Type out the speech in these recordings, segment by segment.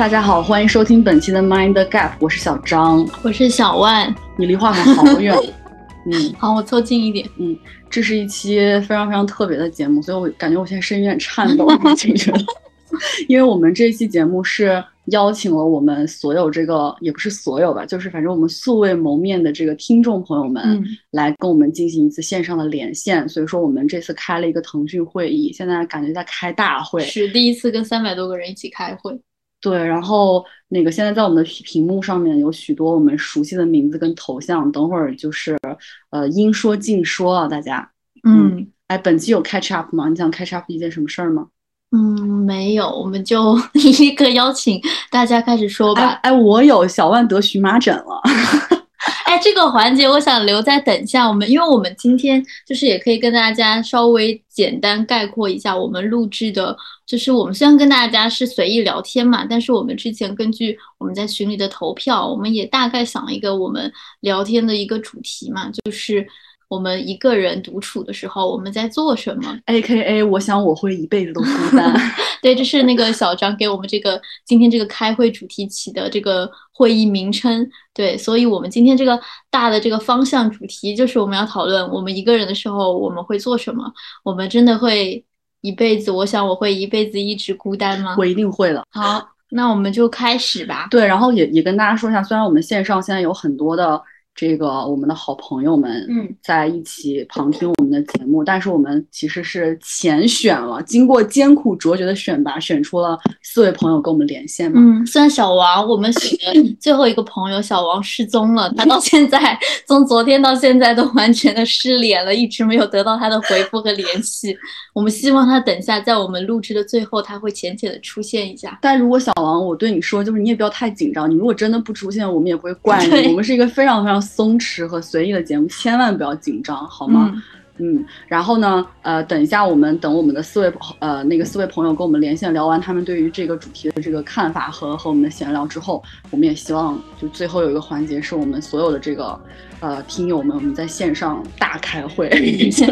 大家好，欢迎收听本期的 Mind Gap，我是小张，我是小万，你离话筒好远。嗯，好，我凑近一点。嗯，这是一期非常非常特别的节目，所以我感觉我现在声音有点颤抖，就觉得，因为我们这期节目是邀请了我们所有这个，也不是所有吧，就是反正我们素未谋面的这个听众朋友们来跟我们进行一次线上的连线，所以说我们这次开了一个腾讯会议，现在感觉在开大会，是第一次跟三百多个人一起开会。对，然后那个现在在我们的屏幕上面有许多我们熟悉的名字跟头像，等会儿就是呃应说尽说啊，大家。嗯，哎，本期有 catch up 吗？你想 catch up 一件什么事儿吗？嗯，没有，我们就 立刻邀请大家开始说吧。哎，我有小万得荨麻疹了。哎，这个环节我想留在等一下我们，因为我们今天就是也可以跟大家稍微简单概括一下我们录制的，就是我们虽然跟大家是随意聊天嘛，但是我们之前根据我们在群里的投票，我们也大概想了一个我们聊天的一个主题嘛，就是。我们一个人独处的时候，我们在做什么？A K A，我想我会一辈子都孤单。对，这是那个小张给我们这个今天这个开会主题起的这个会议名称。对，所以我们今天这个大的这个方向主题就是我们要讨论我们一个人的时候我们会做什么。我们真的会一辈子？我想我会一辈子一直孤单吗？我一定会了。好，那我们就开始吧。对，然后也也跟大家说一下，虽然我们线上现在有很多的。这个我们的好朋友们嗯在一起旁听我们的节目，但是我们其实是前选了，经过艰苦卓绝的选拔，选出了四位朋友跟我们连线嘛。嗯，虽然小王我们选的 最后一个朋友小王失踪了，他到现在从昨天到现在都完全的失联了，一直没有得到他的回复和联系。我们希望他等下在我们录制的最后，他会浅浅的出现一下。但如果小王，我对你说，就是你也不要太紧张，你如果真的不出现，我们也不会怪你。我们是一个非常非常。松弛和随意的节目，千万不要紧张，好吗？嗯，然后呢，呃，等一下，我们等我们的四位呃那个四位朋友跟我们连线聊完他们对于这个主题的这个看法和和我们的闲聊之后，我们也希望就最后有一个环节是我们所有的这个呃听友们我们在线上大开会，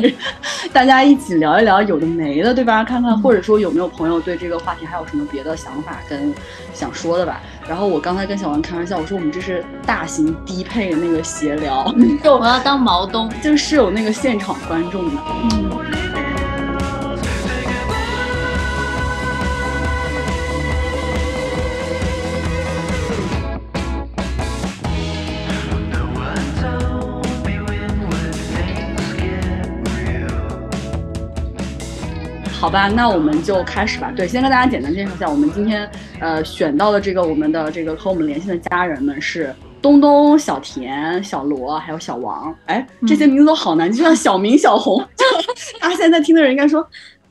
大家一起聊一聊有的没的，对吧？看看或者说有没有朋友对这个话题还有什么别的想法跟想说的吧。然后我刚才跟小王开玩笑，我说我们这是大型低配的那个闲聊，就我要当毛东，就是有那个现场观众的。好吧，那我们就开始吧。对，先跟大家简单介绍一下，我们今天呃选到的这个我们的这个和我们连线的家人们是东东、小田、小罗还有小王。哎，这些名字都好难，就像小明、小红。大家现在听的人应该说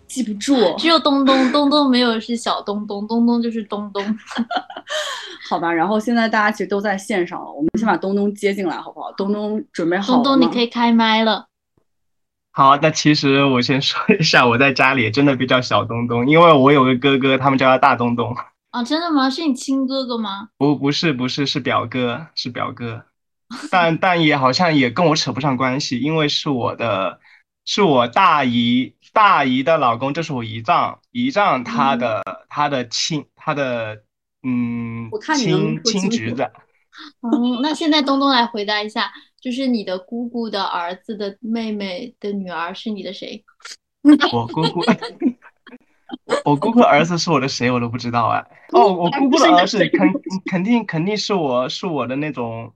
记不住，只有东东，东东没有是小东东，东东就是东东。好吧，然后现在大家其实都在线上了，我们先把东东接进来，好不好？东东准备好了东东，你可以开麦了。好，那其实我先说一下，我在家里真的比较小东东，因为我有个哥哥，他们叫他大东东。啊，真的吗？是你亲哥哥吗？不，不是，不是，是表哥，是表哥。但但也好像也跟我扯不上关系，因为是我的，是我大姨大姨的老公，这是我姨丈，姨丈他的他的亲他的嗯亲亲侄子。嗯，那现在东东来回答一下。就是你的姑姑的儿子的妹妹的女儿是你的谁？我姑姑，我姑姑儿子是我的谁我都不知道哎。哦，我姑姑的儿子肯肯定肯定是我是我的那种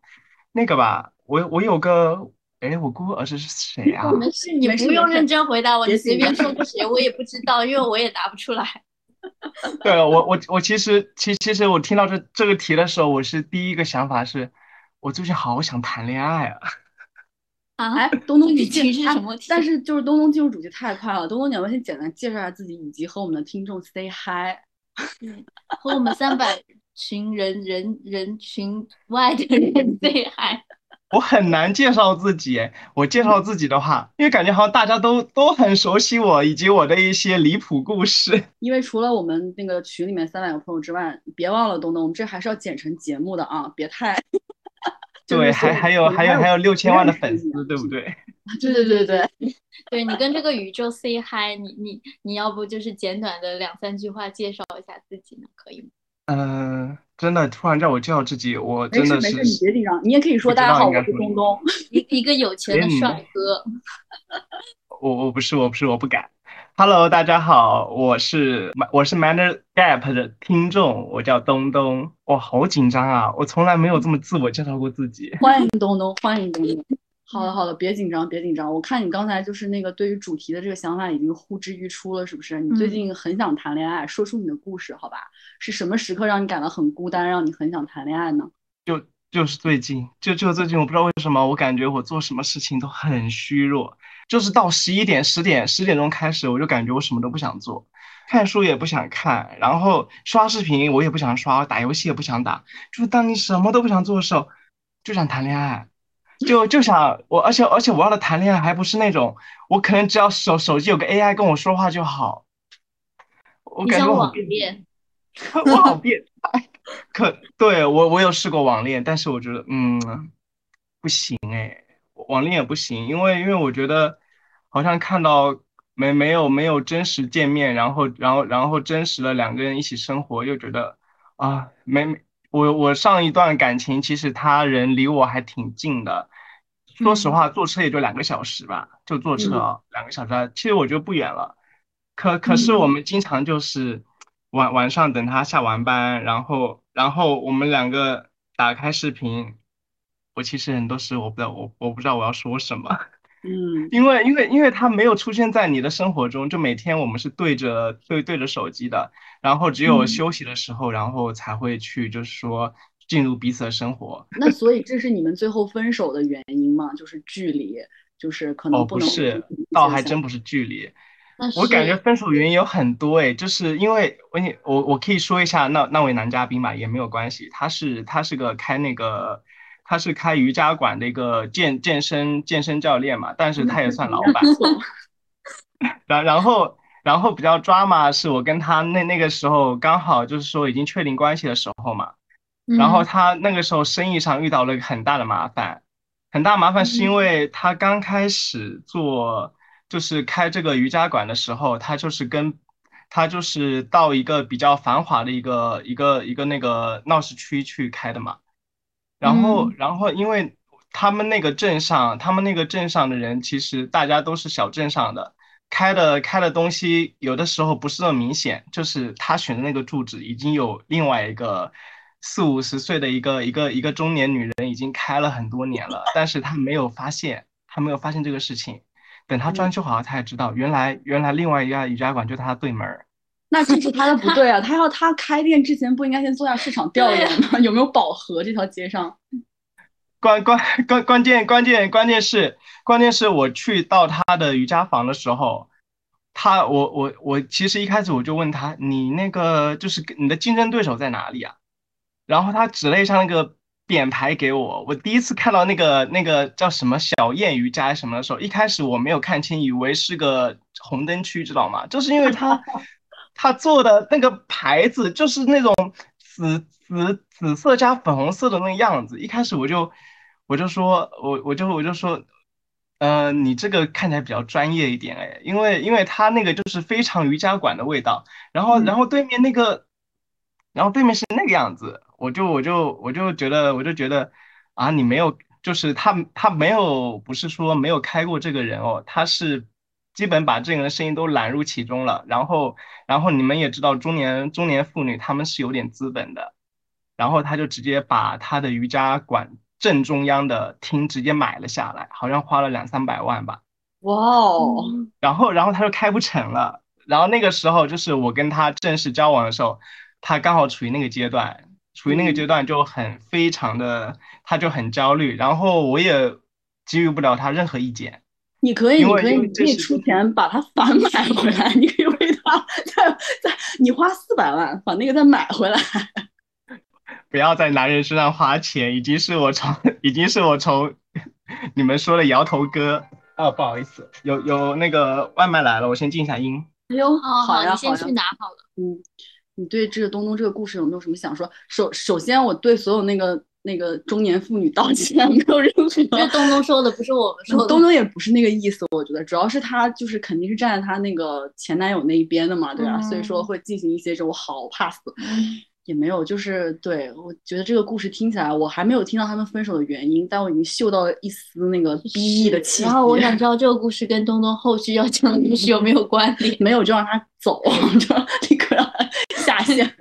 那个吧。我我有个哎，我姑姑儿子是谁啊？没事，你不用认真回答我，你随便说个谁，我也不知道，因为我也答不出来。对我我我其实其其实我听到这这个题的时候，我是第一个想法是。我最近好想谈恋爱啊！啊，哎，东东，你进是什么？但是就是东东进入主题太快了。东东，你要不先简单介绍一下自己，以及和我们的听众 say hi？嗯，和我们三百群人人人群外的人 say hi。我很难介绍自己。我介绍自己的话，因为感觉好像大家都都很熟悉我，以及我的一些离谱故事。因为除了我们那个群里面三百个朋友之外，别忘了东东，我们这还是要剪成节目的啊，别太。对，还还有还有还有六千万的粉丝，对不对？对对对对，对你跟这个宇宙 say hi，你你你要不就是简短的两三句话介绍一下自己呢？可以吗？嗯，真的突然叫我介绍自己，我真的是没事没事，你别紧张，你也可以说大家好，我是东东。一一个有钱的帅哥。我我不是我不是我不敢。Hello，大家好，我是我是 Manner Gap 的听众，我叫东东。我，好紧张啊！我从来没有这么自我介绍过自己。欢迎东东，欢迎东东。好了好了，别紧张别紧张。我看你刚才就是那个对于主题的这个想法已经呼之欲出了，是不是？你最近很想谈恋爱，说出你的故事，好吧？是什么时刻让你感到很孤单，让你很想谈恋爱呢？就就是最近，就就最近，我不知道为什么，我感觉我做什么事情都很虚弱。就是到十一点、十点、十点钟开始，我就感觉我什么都不想做，看书也不想看，然后刷视频我也不想刷，打游戏也不想打。就是当你什么都不想做的时候，就想谈恋爱，就就想我，而且而且我要的谈恋爱还不是那种，我可能只要手手机有个 AI 跟我说话就好。我感觉我网恋，我好变态。可对我我有试过网恋，但是我觉得嗯不行哎，网恋也不行，因为因为我觉得。好像看到没没有没有真实见面，然后然后然后真实的两个人一起生活，又觉得啊没没我我上一段感情其实他人离我还挺近的，说实话坐车也就两个小时吧，就坐车两个小时，其实我觉得不远了。可可是我们经常就是晚晚上等他下完班，然后然后我们两个打开视频，我其实很多时我不知道我我不知道我要说什么。嗯，因为因为因为他没有出现在你的生活中，就每天我们是对着对对着手机的，然后只有休息的时候，然后才会去就是说进入彼此的生活。那 所以这是你们最后分手的原因吗？就是距离，就是可能不能。哦，不是，倒还真不是距离。我感觉分手原因有很多哎，就是因为我你我我可以说一下那那位男嘉宾吧，也没有关系，他是他是个开那个。他是开瑜伽馆的一个健健身健身教练嘛，但是他也算老板。然然后然后比较抓嘛，是我跟他那那个时候刚好就是说已经确定关系的时候嘛。然后他那个时候生意上遇到了很大的麻烦，很大麻烦是因为他刚开始做就是开这个瑜伽馆的时候，他就是跟他就是到一个比较繁华的一个一个一个那个闹市区去开的嘛。然后，然后，因为他们那个镇上，他们那个镇上的人，其实大家都是小镇上的，开的开的东西，有的时候不是那么明显。就是他选的那个住址，已经有另外一个四五十岁的一个一个一个中年女人已经开了很多年了，但是他没有发现，他没有发现这个事情。等他装修好了，他才知道，原来原来另外一家瑜伽馆就在他对门儿。那这是他的不对啊！他要他开店之前不应该先做下市场调研吗？有没有饱和这条街上？关关关关键关键关键是关键是我去到他的瑜伽房的时候，他我我我其实一开始我就问他，你那个就是你的竞争对手在哪里啊？然后他指了一下那个匾牌给我。我第一次看到那个那个叫什么小燕瑜伽什么的时候，一开始我没有看清，以为是个红灯区，知道吗？就是因为他。他做的那个牌子就是那种紫紫紫色加粉红色的那个样子，一开始我就我就说，我我就我就说，呃，你这个看起来比较专业一点哎，因为因为他那个就是非常瑜伽馆的味道，然后然后对面那个，然后对面是那个样子，我就我就我就觉得我就觉得啊，你没有就是他他没有不是说没有开过这个人哦，他是。基本把这个人的声音都揽入其中了，然后，然后你们也知道，中年中年妇女他们是有点资本的，然后他就直接把他的瑜伽馆正中央的厅直接买了下来，好像花了两三百万吧。哇哦！然后，然后他就开不成了。然后那个时候就是我跟他正式交往的时候，他刚好处于那个阶段，处于那个阶段就很非常的，他就很焦虑，然后我也给予不了他任何意见。你可以，你可以，你可以出钱把它反买回来。你可以为他再再，你花四百万把那个再买回来。不要在男人身上花钱，已经是我从，已经是我从你们说的摇头哥。哦，不好意思，有有那个外卖来了，我先静一下音。哎呦，好呀，你先去拿好了。嗯，你对这个东东这个故事有没有什么想说？首首先，我对所有那个。那个中年妇女道歉，没有任何。因为东东说的不是我们说的，东东也不是那个意思。我觉得主要是他就是肯定是站在他那个前男友那一边的嘛，对吧？所以说会进行一些这种好怕死。也没有，就是对我觉得这个故事听起来，我还没有听到他们分手的原因，但我已经嗅到了一丝那个 B E 的气息。然后我想知道这个故事跟东东后续要讲的故事有没有关联？没有就让他走，就立刻让他下线。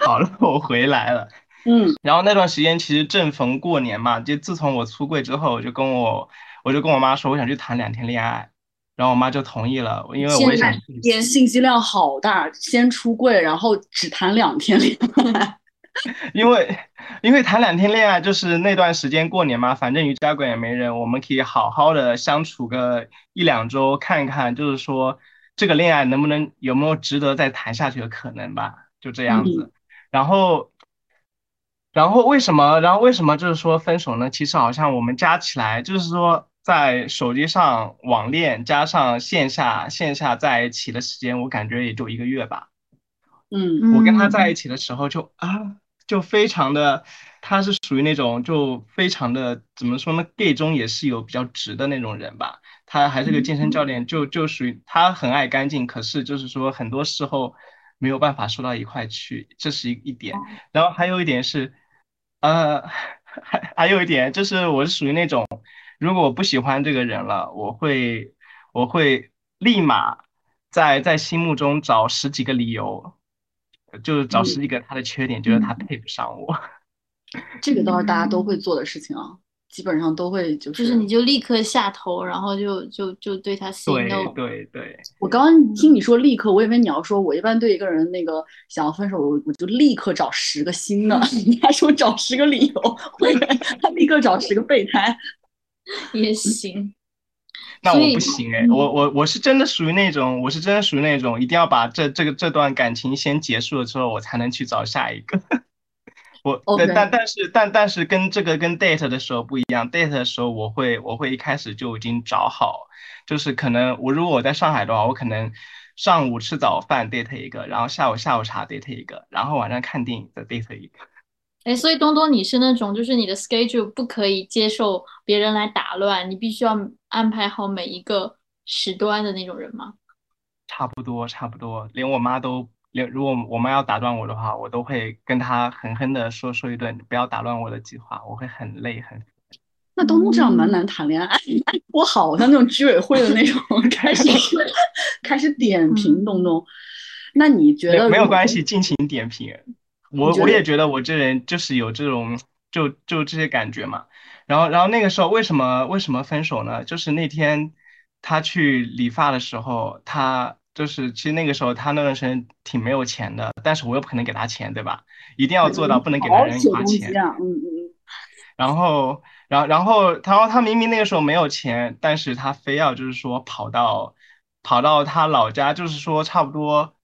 好了，我回来了。嗯，然后那段时间其实正逢过年嘛，就自从我出柜之后，我就跟我我就跟我妈说，我想去谈两天恋爱。然后我妈就同意了，因为我也想信息量好大，先出柜，然后只谈两天恋爱。因为因为谈两天恋爱就是那段时间过年嘛，反正瑜伽馆也没人，我们可以好好的相处个一两周，看看就是说这个恋爱能不能有没有值得再谈下去的可能吧，就这样子。然后然后为什么然后为什么就是说分手呢？其实好像我们加起来就是说。在手机上网恋加上线下线下在一起的时间，我感觉也就一个月吧。嗯，我跟他在一起的时候就啊，就非常的，他是属于那种就非常的怎么说呢？gay 中也是有比较直的那种人吧。他还是个健身教练，就就属于他很爱干净，可是就是说很多时候没有办法说到一块去，这是一一点。然后还有一点是，呃，还还有一点就是我是属于那种。如果我不喜欢这个人了，我会我会立马在在心目中找十几个理由，就是找十几个他的缺点，觉得他配不上我。这个倒是大家都会做的事情啊，基本上都会就是就是你就立刻下头，然后就就就对他心动。对对对。我刚刚听你说立刻，我以为你要说，我一般对一个人那个想要分手，我我就立刻找十个新的。你还说找十个理由，我以为他立刻找十个备胎。也行，那我不行哎，我我我是真的属于那种，我是真的属于那种，一定要把这这个这段感情先结束了之后，我才能去找下一个。我但但是但但是跟这个跟 date 的时候不一样，date 的时候我会我会一开始就已经找好，就是可能我如果我在上海的话，我可能上午吃早饭 date 一个，然后下午下午茶 date 一个，然后晚上看电影再 date 一个。哎，所以东东，你是那种就是你的 schedule 不可以接受别人来打乱，你必须要安排好每一个时段的那种人吗？差不多，差不多，连我妈都连如果我妈要打断我的话，我都会跟她狠狠的说说一顿，不要打乱我的计划，我会很累很。那东东这样蛮难谈恋爱，我好像那种居委会的那种 开始开始点评东东，那你觉得没有关系，尽情点评。我我也觉得我这人就是有这种就就这些感觉嘛，然后然后那个时候为什么为什么分手呢？就是那天他去理发的时候，他就是其实那个时候他那段时间挺没有钱的，但是我又不可能给他钱，对吧？一定要做到不能给男人花钱。嗯嗯嗯。然后然后然后他他明明那个时候没有钱，但是他非要就是说跑到跑到他老家，就是说差不多。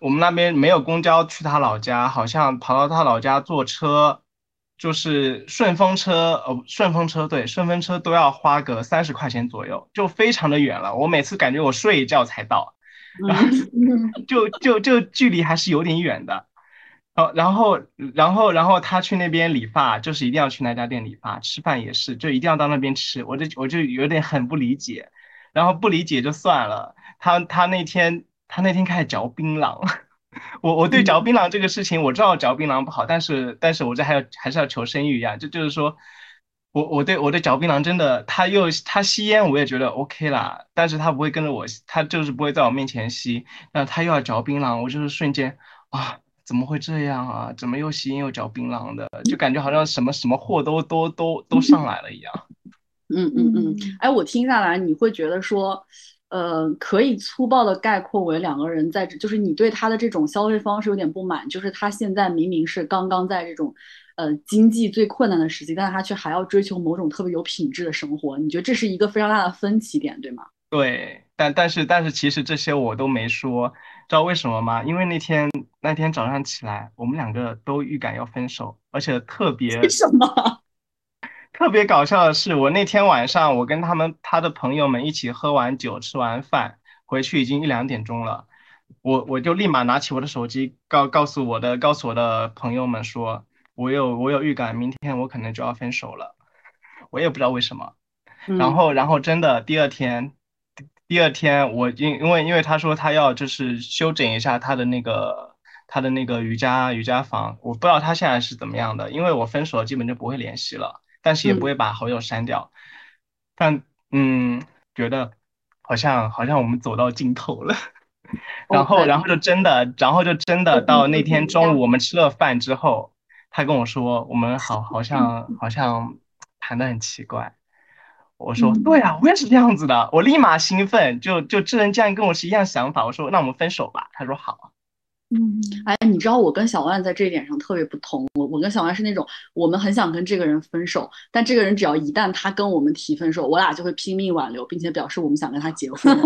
我们那边没有公交去他老家，好像跑到他老家坐车，就是顺风车，哦，顺风车对，顺风车都要花个三十块钱左右，就非常的远了。我每次感觉我睡一觉才到，然后 就就就距离还是有点远的。哦，然后然后然后他去那边理发，就是一定要去那家店理发，吃饭也是，就一定要到那边吃。我就我就有点很不理解，然后不理解就算了。他他那天。他那天开始嚼槟榔，我我对嚼槟榔这个事情我知道嚼槟榔不好，但是但是我这还要还是要求生欲一样，就就是说，我我对我对嚼槟榔真的，他又他吸烟我也觉得 OK 啦，但是他不会跟着我，他就是不会在我面前吸，那他又要嚼槟榔，我就是瞬间啊，怎么会这样啊？怎么又吸烟又嚼槟榔的？就感觉好像什么什么祸都都都都上来了一样。嗯嗯嗯，哎，我听下来你会觉得说。呃，可以粗暴的概括为两个人在，就是你对他的这种消费方式有点不满，就是他现在明明是刚刚在这种，呃，经济最困难的时期，但是他却还要追求某种特别有品质的生活，你觉得这是一个非常大的分歧点，对吗？对，但但是但是其实这些我都没说，知道为什么吗？因为那天那天早上起来，我们两个都预感要分手，而且特别为什么？特别搞笑的是，我那天晚上，我跟他们他的朋友们一起喝完酒，吃完饭回去已经一两点钟了，我我就立马拿起我的手机，告告诉我的告诉我的朋友们说，我有我有预感，明天我可能就要分手了，我也不知道为什么，然后然后真的第二天，第二天我因因为因为他说他要就是修整一下他的那个他的那个瑜伽瑜伽房，我不知道他现在是怎么样的，因为我分手了基本就不会联系了，但是也不会把好友删掉。但嗯，觉得好像好像我们走到尽头了，然后然后就真的，然后就真的到那天中午我们吃了饭之后，他跟我说我们好好像好像谈的很奇怪。我说对啊，我也是这样子的，我立马兴奋，就就这人竟然跟我是一样想法，我说那我们分手吧，他说好。嗯，哎，你知道我跟小万在这一点上特别不同，我我跟小万是那种我们很想跟这个人分手，但这个人只要一旦他跟我们提分手，我俩就会拼命挽留，并且表示我们想跟他结婚。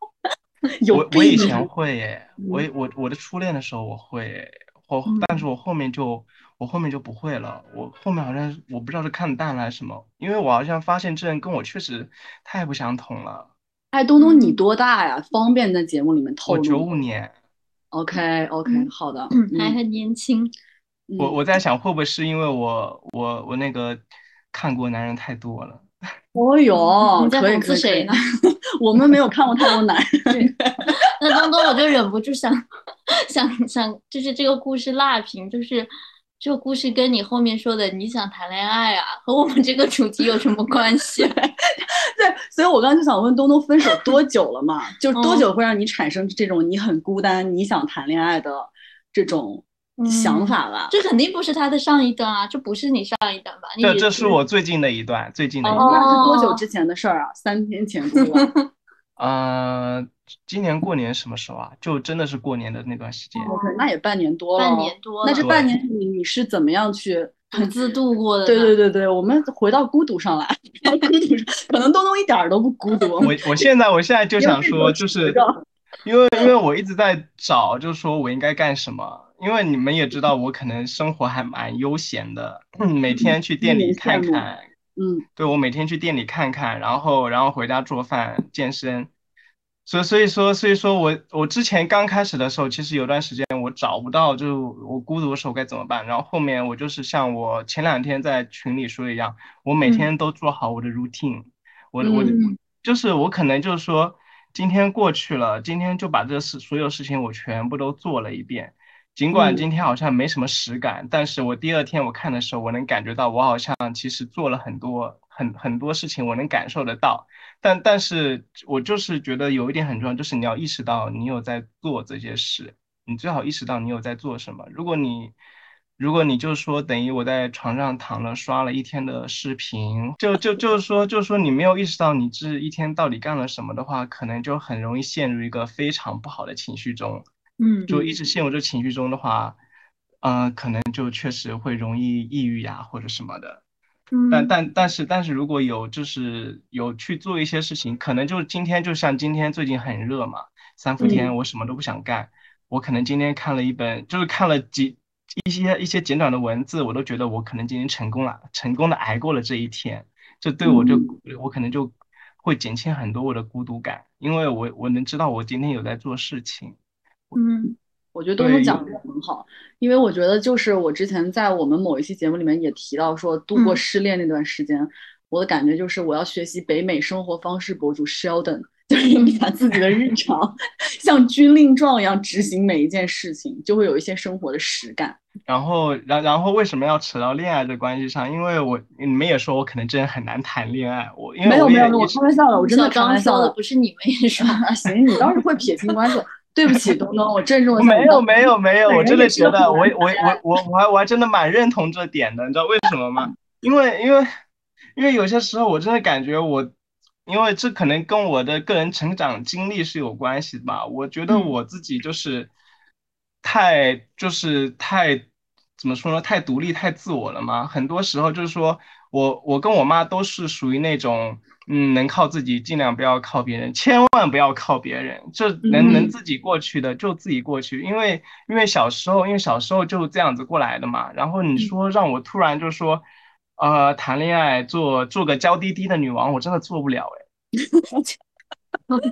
有我我以前会耶，我我我的初恋的时候我会，我但是我后面就。我后面就不会了，我后面好像我不知道是看淡了还是什么，因为我好像发现这人跟我确实太不相同了。哎，东东你多大呀？方便在节目里面透露？我九五年。OK OK，好的，还很年轻。我我在想会不会是因为我我我那个看过男人太多了。哦哟，你在讽刺谁呢？我们没有看过太多男人。那东东我就忍不住想 想想，就是这个故事辣评，就是。这个故事跟你后面说的你想谈恋爱啊，和我们这个主题有什么关系？对，所以我刚刚就想问东东，分手多久了嘛？就是多久会让你产生这种你很孤单、你想谈恋爱的这种想法吧？这肯定不是他的上一段啊，这不是你上一段吧？这这是我最近的一段，最近的一段是多久之前的事儿啊？三天前对吧？呃，今年过年什么时候啊？就真的是过年的那段时间。OK，那也半年多了。半年多。那这半年你你是怎么样去独自度过的？对对对对，我们回到孤独上来。孤独上，可能东东一点都不孤独。我我现在我现在就想说，就是因为因为我一直在找，就是说我应该干什么？因为你们也知道，我可能生活还蛮悠闲的，每天去店里看看。嗯，对我每天去店里看看，然后然后回家做饭、健身，所以所以说所以说我我之前刚开始的时候，其实有段时间我找不到，就我孤独的时候该怎么办。然后后面我就是像我前两天在群里说一样，我每天都做好我的 routine，我我就是我可能就是说今天过去了，今天就把这事所有事情我全部都做了一遍。尽管今天好像没什么实感，但是我第二天我看的时候，我能感觉到我好像其实做了很多很很多事情，我能感受得到。但但是我就是觉得有一点很重要，就是你要意识到你有在做这些事，你最好意识到你有在做什么。如果你如果你就是说等于我在床上躺了刷了一天的视频，就就就是说就是说你没有意识到你这一天到底干了什么的话，可能就很容易陷入一个非常不好的情绪中。嗯，就一直陷入这情绪中的话，嗯，可能就确实会容易抑郁呀，或者什么的。嗯，但但但是但是如果有就是有去做一些事情，可能就今天就像今天最近很热嘛，三伏天我什么都不想干，我可能今天看了一本，就是看了几一些一些简短的文字，我都觉得我可能今天成功了，成功的挨过了这一天，这对我就我可能就会减轻很多我的孤独感，因为我我能知道我今天有在做事情。嗯，我觉得东东讲的很好，因为我觉得就是我之前在我们某一期节目里面也提到说，度过失恋那段时间，我的感觉就是我要学习北美生活方式博主 Sheldon，就是 把自己的日常像军令状一样执行每一件事情，就会有一些生活的实感。然后，然然后为什么要扯到恋爱的关系上？因为我你们也说我可能真的很难谈恋爱，我因为没有没有，我开玩笑的，我真的开玩笑的，不是你们也说，行，你倒是会撇清关系。对不起，东东，我郑重没有没有没有，我真的觉得我我我我我还我还真的蛮认同这点的，你知道为什么吗？因为因为因为有些时候我真的感觉我，因为这可能跟我的个人成长经历是有关系吧。我觉得我自己就是太就是太怎么说呢？太独立太自我了嘛。很多时候就是说我我跟我妈都是属于那种。嗯，能靠自己，尽量不要靠别人，千万不要靠别人。这能能自己过去的就自己过去，因为因为小时候，因为小时候就这样子过来的嘛。然后你说让我突然就说，呃，谈恋爱做做个娇滴滴的女王，我真的做不了哎。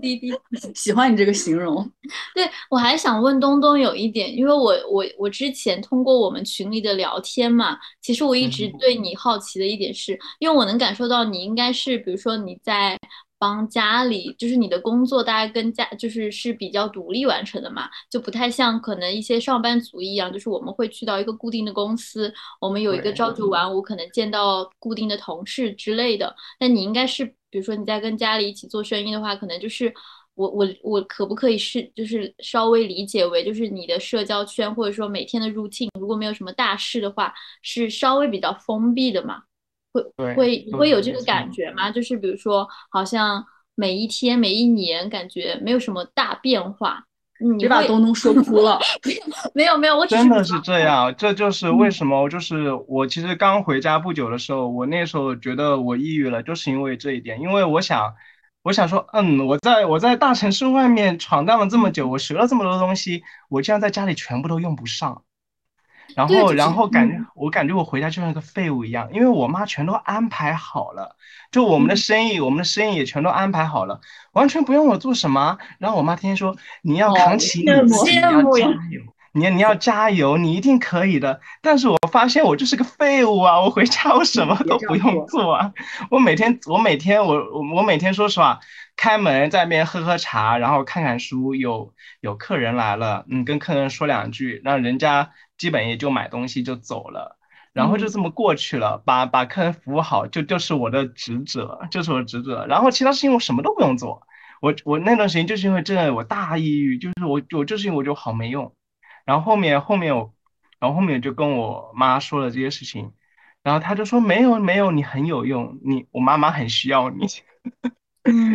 滴滴，喜欢你这个形容。对我还想问东东有一点，因为我我我之前通过我们群里的聊天嘛，其实我一直对你好奇的一点是，因为我能感受到你应该是，比如说你在帮家里，就是你的工作大概跟家就是是比较独立完成的嘛，就不太像可能一些上班族一样，就是我们会去到一个固定的公司，我们有一个朝九晚五，可能见到固定的同事之类的。那你应该是，比如说你在跟家里一起做生意的话，可能就是我我我可不可以是就是稍微理解为就是你的社交圈或者说每天的 routine，如果没有什么大事的话，是稍微比较封闭的嘛？会会会有这个感觉吗？就是比如说，好像每一天、每一年，感觉没有什么大变化。你把东东说哭了。没有没有，我真的是这样。这就是为什么，就是我其实刚回家不久的时候，我那时候觉得我抑郁了，就是因为这一点。因为我想，我想说，嗯，我在我在大城市外面闯荡了这么久，我学了这么多东西，我竟然在家里全部都用不上。然后，然后感觉我感觉我回家就像个废物一样，因为我妈全都安排好了，就我们的生意，我们的生意也全都安排好了，完全不用我做什么。然后我妈天天说你要扛起你自己，你要加油，你你要加油，你一定可以的。但是我发现我就是个废物啊！我回家我什么都不用做啊！我每天我每天我我我每天说实话，开门在那边喝喝茶，然后看看书，有有客人来了，嗯，跟客人说两句，让人家。基本也就买东西就走了，然后就这么过去了，把把客人服务好就就是我的职责，就是我的职责。然后其他事情我什么都不用做，我我那段时间就是因为这我大抑郁，就是我我就是因为我就好没用。然后后面后面我，然后后面就跟我妈说了这些事情，然后她就说没有没有，你很有用，你我妈妈很需要你。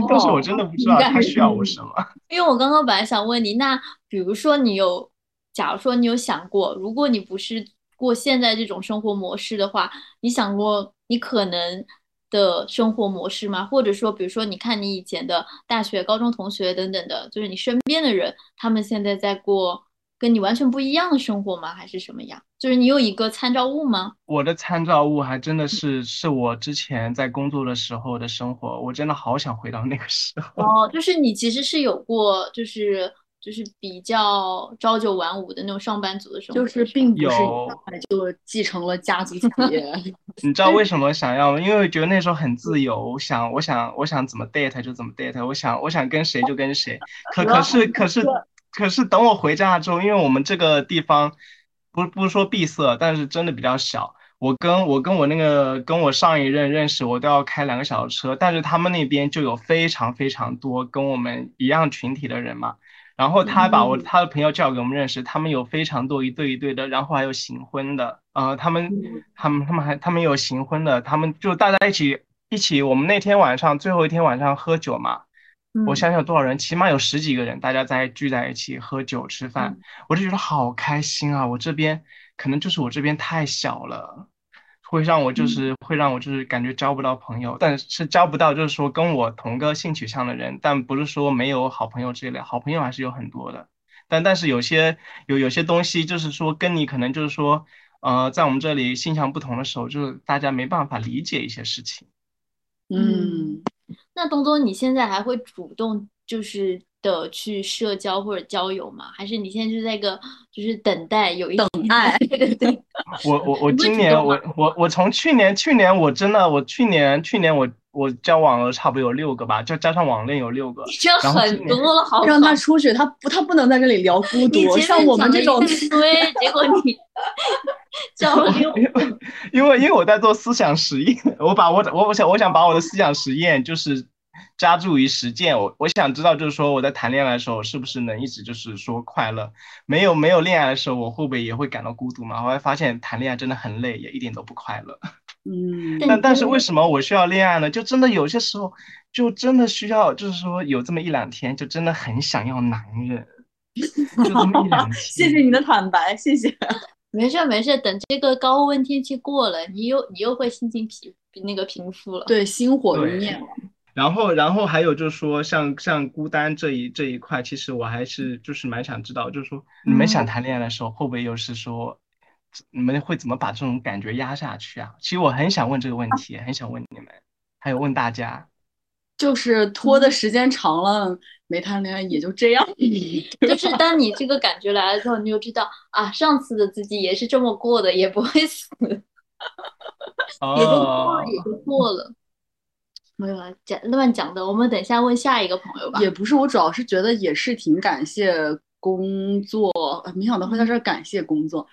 但是我真的不知道她需要我什么。因为我刚刚本来想问你，那比如说你有。假如说你有想过，如果你不是过现在这种生活模式的话，你想过你可能的生活模式吗？或者说，比如说，你看你以前的大学、高中同学等等的，就是你身边的人，他们现在在过跟你完全不一样的生活吗？还是什么样？就是你有一个参照物吗？我的参照物还真的是是我之前在工作的时候的生活，我真的好想回到那个时候。哦，就是你其实是有过，就是。就是比较朝九晚五的那种上班族的生活，就是并不是就继承了家族企业。你知道为什么想要吗？因为觉得那时候很自由，想我想我想怎么 date 就怎么 date，我想我想跟谁就跟谁。可可是可是可是等我回家之后，因为我们这个地方不不是说闭塞，但是真的比较小。我跟我跟我那个跟我上一任认识，我都要开两个小时车，但是他们那边就有非常非常多跟我们一样群体的人嘛。然后他把我他的朋友叫给我们认识，他们有非常多一对一对的，然后还有行婚的，呃，他们他们他们还他们有行婚的，他们就大家一起一起，我们那天晚上最后一天晚上喝酒嘛，我想想多少人，起码有十几个人，大家在聚在一起喝酒吃饭，我就觉得好开心啊！我这边可能就是我这边太小了。会让我就是会让我就是感觉交不到朋友，但是交不到就是说跟我同个性取向的人，但不是说没有好朋友之类，好朋友还是有很多的。但但是有些有有些东西就是说跟你可能就是说，呃，在我们这里性向不同的时候，就是大家没办法理解一些事情。嗯，那东东你现在还会主动就是？的去社交或者交友吗？还是你现在就在一个就是等待有一等爱？对对对。我我我今年我我我从去年去年我真的我去年去年我我交往了差不多有六个吧，就加上网恋有六个。这很多了，好让他出去，他不他不能在这里聊孤独，像我们这种。对，结果你 交友。因为因为我在做思想实验，我把我我我想我想把我的思想实验就是。加注于实践，我我想知道，就是说我在谈恋爱的时候，是不是能一直就是说快乐？没有没有恋爱的时候，我会不会也会感到孤独嘛？后来发现谈恋爱真的很累，也一点都不快乐。嗯，但但是为什么我需要恋爱呢？就真的有些时候，就真的需要，就是说有这么一两天，就真的很想要男人。就这么一两 天。谢谢你的坦白，谢谢。没事没事，等这个高温天气过了，你又你又会心情平那个平复了。对，心火一灭了。然后，然后还有就是说，像像孤单这一这一块，其实我还是就是蛮想知道，就是说你们想谈恋爱的时候，会不会又是说，你们会怎么把这种感觉压下去啊？其实我很想问这个问题，很想问你们，还有问大家，就是拖的时间长了，没谈恋爱也就这样。就是当你这个感觉来了之后，你就知道啊，上次的自己也是这么过的，也不会死，也就过了，也就过了。没有了，讲乱讲的。我们等一下问下一个朋友吧。也不是，我主要是觉得也是挺感谢工作，没想到会在这儿感谢工作。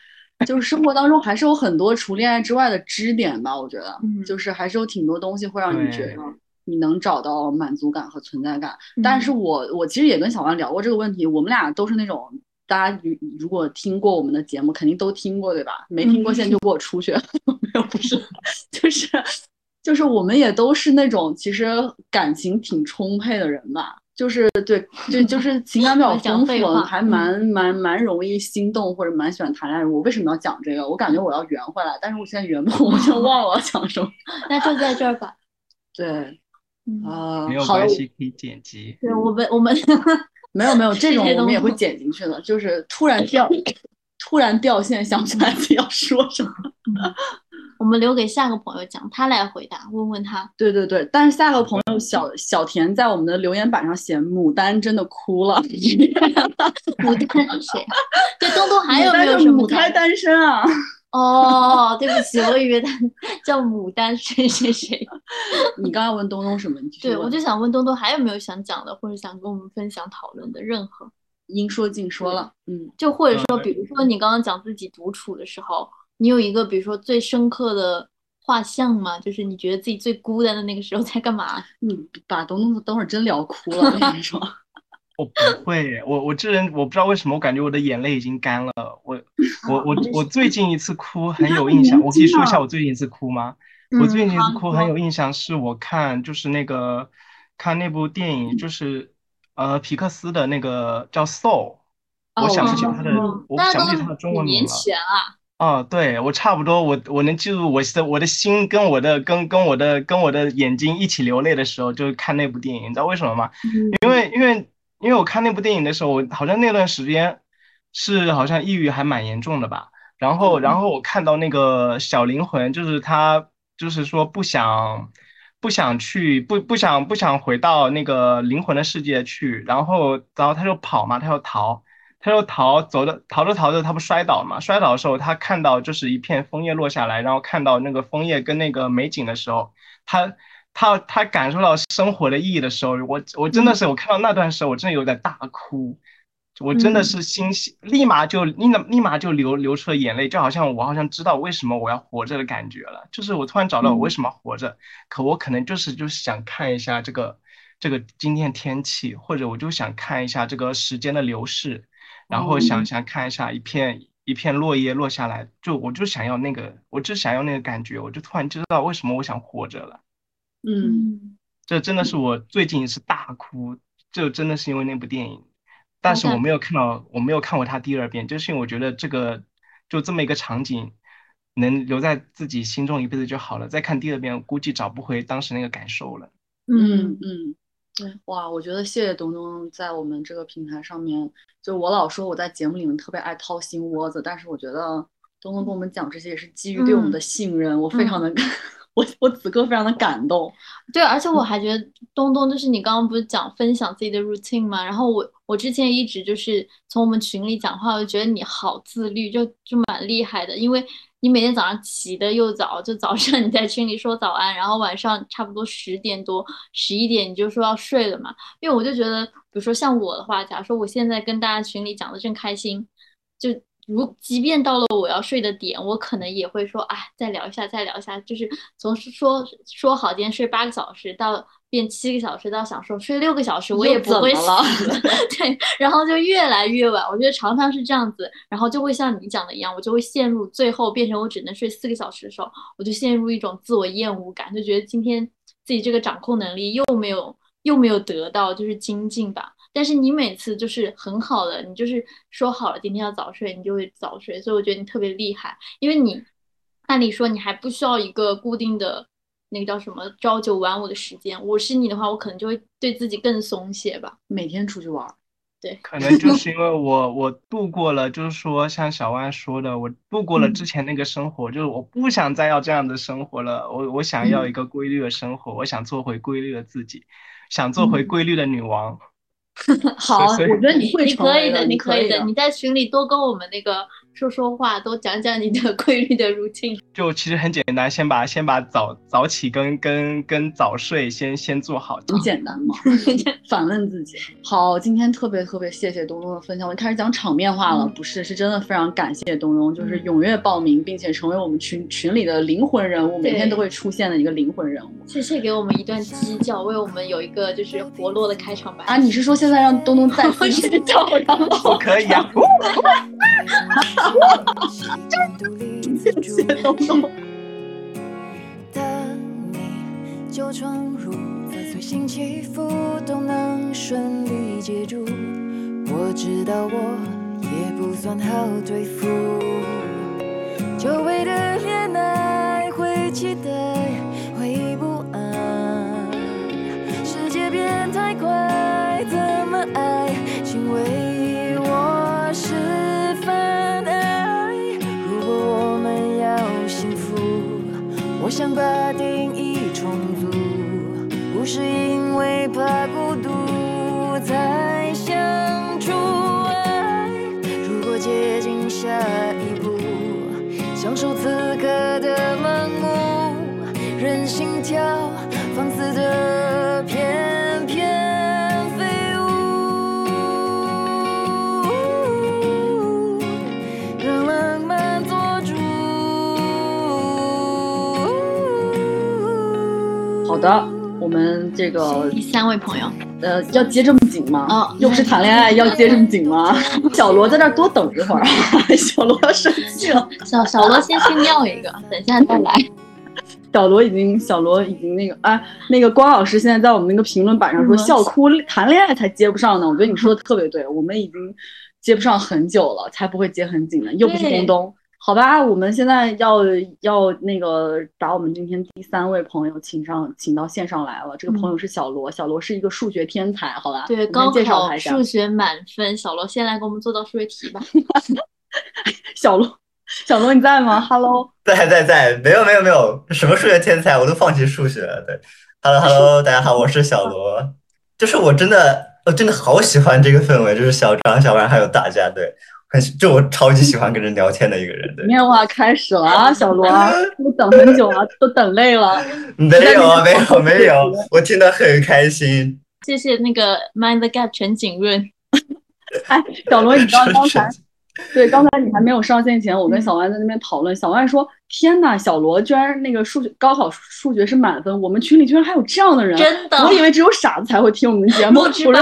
就是生活当中还是有很多除恋爱之外的支点吧，我觉得，就是还是有挺多东西会让你觉得你能找到满足感和存在感。但是我我其实也跟小王聊过这个问题，我们俩都是那种大家如如果听过我们的节目，肯定都听过对吧？没听过现在就给我出去，没有不是，就是就是我们也都是那种其实感情挺充沛的人吧。就是对对，就 是情感比较丰富，还蛮蛮蛮容易心动或者蛮喜欢谈恋爱。我为什么要讲这个？我感觉我要圆回来，但是我现在圆不，我就忘了我要讲什么。那就在这儿吧。对，啊，没有关系，可以剪辑。对我们我们没有没有这种我们也会剪进去的，就是突然掉突然掉线，想不起来自己要说什么。我们留给下个朋友讲，他来回答，问问他。对对对，但是下个朋友小小田在我们的留言板上写牡丹真的哭了。牡丹是谁？对，东东还有没有什么？母胎单身啊。哦，对不起，我以为他叫牡丹谁谁谁。你刚刚问东东什么？对，我就想问东东还有没有想讲的，或者想跟我们分享讨论的任何。应说尽说了，嗯，就或者说，比如说你刚刚讲自己独处的时候。你有一个比如说最深刻的画像吗？就是你觉得自己最孤单的那个时候在干嘛？你把东东等会儿真聊哭了，我跟你说。我不会，我我这人我不知道为什么，我感觉我的眼泪已经干了。我我我我最近一次哭很有印象，我可以说一下我最近一次哭吗？我最近一次哭很有印象，是我看就是那个看那部电影，就是呃皮克斯的那个叫《Soul》，我想不起他的，我想不起他的中文名了。年前啊。哦，对我差不多，我我能记住我的我的心跟我的跟跟我的跟我的眼睛一起流泪的时候，就是看那部电影，你知道为什么吗？因为因为因为我看那部电影的时候，我好像那段时间是好像抑郁还蛮严重的吧。然后然后我看到那个小灵魂，就是他就是说不想不想去不不想不想回到那个灵魂的世界去，然后然后他就跑嘛，他要逃。他就逃，走的逃着逃着，他不摔倒嘛？摔倒的时候，他看到就是一片枫叶落下来，然后看到那个枫叶跟那个美景的时候，他他他感受到生活的意义的时候，我我真的是我看到那段时候，我真的有点大哭，我真的是心立马就立立马就流流出了眼泪，就好像我好像知道为什么我要活着的感觉了，就是我突然找到我为什么活着，可我可能就是就是想看一下这个这个今天天气，或者我就想看一下这个时间的流逝。然后想想看一下一片一片落叶落下来，就我就想要那个，我就想要那个感觉，我就突然知道为什么我想活着了。嗯，这真的是我最近一次大哭，就真的是因为那部电影，但是我没有看到，我没有看过它第二遍，就是因为我觉得这个就这么一个场景能留在自己心中一辈子就好了，再看第二遍估计找不回当时那个感受了。嗯嗯。对，哇，我觉得谢谢东东在我们这个平台上面，就我老说我在节目里面特别爱掏心窝子，但是我觉得东东跟我们讲这些也是基于对我们的信任，我非常的感，我我此刻非常的感动。对，而且我还觉得东东就是你刚刚不是讲分享自己的 routine 吗？然后我我之前一直就是从我们群里讲话，我就觉得你好自律，就就蛮厉害的，因为。你每天早上起的又早，就早上你在群里说早安，然后晚上差不多十点多、十一点你就说要睡了嘛。因为我就觉得，比如说像我的话，假如说我现在跟大家群里讲的正开心，就如即便到了我要睡的点，我可能也会说，哎，再聊一下，再聊一下，就是从说说好今天睡八个小时到。变七个小时到享受睡六个小时，我也不会死。对，然后就越来越晚。我觉得常常是这样子，然后就会像你讲的一样，我就会陷入最后变成我只能睡四个小时的时候，我就陷入一种自我厌恶感，就觉得今天自己这个掌控能力又没有又没有得到就是精进吧。但是你每次就是很好的，你就是说好了今天要早睡，你就会早睡，所以我觉得你特别厉害，因为你按理说你还不需要一个固定的。那个叫什么朝九晚五的时间，我是你的话，我可能就会对自己更松懈吧。每天出去玩，对，可能就 是因为我我度过了，就是说像小万说的，我度过了之前那个生活，就是我不想再要这样的生活了。我我想要一个规律的生活，我想做回规律的自己，想做回规律的女王。好，我觉得你会你可以的，你可以的，你在群里多跟我们那个说说话，多讲讲你的规律的 routine。就其实很简单，先把先把早早起跟跟跟早睡先先做好。很简单嘛，反问自己。好，今天特别特别谢谢东东的分享。我开始讲场面话了，不是，是真的非常感谢东东，就是踊跃报名，并且成为我们群群里的灵魂人物，每天都会出现的一个灵魂人物。谢谢给我们一段鸡叫，为我们有一个就是活络的开场白啊！你是说现在让东东再次鸡叫，然后 可以啊？谢谢东东。就闯入，在随心起伏都能顺利接住。我知道我也不算好对付，久违的恋爱会期待，会不安。世界变太快，怎么爱？想把定义。的。我们这个第三位朋友，呃，要接这么紧吗？哦，又不是谈恋爱，要接这么紧吗？小罗在这多等一会儿，小罗要生气了。小小罗先去尿一个，等一下再来。小罗已经，小罗已经那个啊，那个光老师现在在我们那个评论板上说笑哭，谈恋爱才接不上呢。我觉得你说的特别对，我们已经接不上很久了，才不会接很紧呢。又不是东东。好吧，我们现在要要那个把我们今天第三位朋友请上，请到线上来了。这个朋友是小罗，小罗是一个数学天才，好吧？对，高考数学满分。小罗，先来给我们做道数学题吧。小罗，小罗你在吗？Hello，在在在，没有没有没有，什么数学天才，我都放弃数学了。对，Hello Hello，大家好，我是小罗。就是我真的，我真的好喜欢这个氛围，就是小张、小万还有大家，对。就我超级喜欢跟人聊天的一个人，对。面话开始了啊，小罗，我等很久了，都等累了。没有啊，没有没有，我听得很开心。谢谢那个 Mind the Gap 陈景润。哎，小罗，你知道刚才？对，刚才你还没有上线前，我跟小万在那边讨论。小万说：“天呐，小罗居然那个数学高考数学是满分，我们群里居然还有这样的人，真的，我以为只有傻子才会听我们的节目。我说，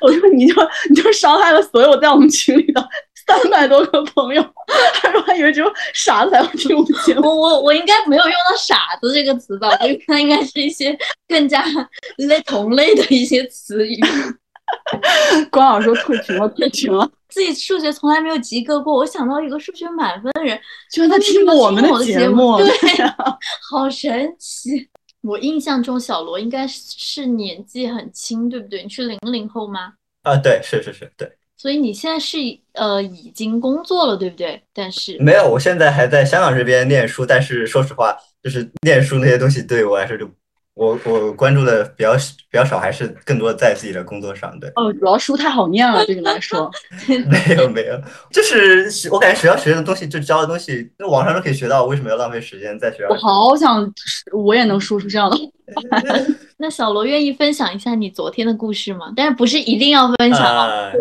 我说你就你就伤害了所有在我们群里的。”三百多个朋友，他 说还以为只有傻子才会听我们节目。我我我应该没有用到“傻子”这个词吧？我它应该是一些更加类同类的一些词语。关老师说退群了，退群了。自己数学从来没有及格过，我想到一个数学满分的人，居然在听我们的节目，对，好神奇。我印象中小罗应该是年纪很轻，对不对？你是零零后吗？啊，对，是是是，对。所以你现在是呃已经工作了，对不对？但是没有，我现在还在香港这边念书。但是说实话，就是念书那些东西对我来说，就我我关注的比较比较少，还是更多在自己的工作上。对，哦，主要书太好念了，对你来说。没有没有，就是我感觉学校学的东西，就教的东西，那网上都可以学到，为什么要浪费时间在学校？我好想，我也能说出这样的。那小罗愿意分享一下你昨天的故事吗？但是不是一定要分享啊？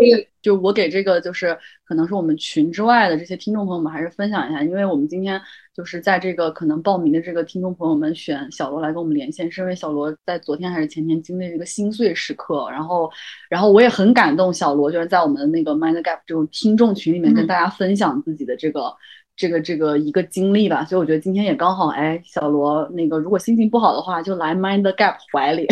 就我给这个，就是可能是我们群之外的这些听众朋友们，还是分享一下，因为我们今天就是在这个可能报名的这个听众朋友们选小罗来跟我们连线，是因为小罗在昨天还是前天经历了一个心碎时刻，然后，然后我也很感动，小罗就是在我们的那个 Mind Gap 这种听众群里面跟大家分享自己的这个。这个这个一个经历吧，所以我觉得今天也刚好，哎，小罗那个如果心情不好的话，就来 Mind Gap 怀里，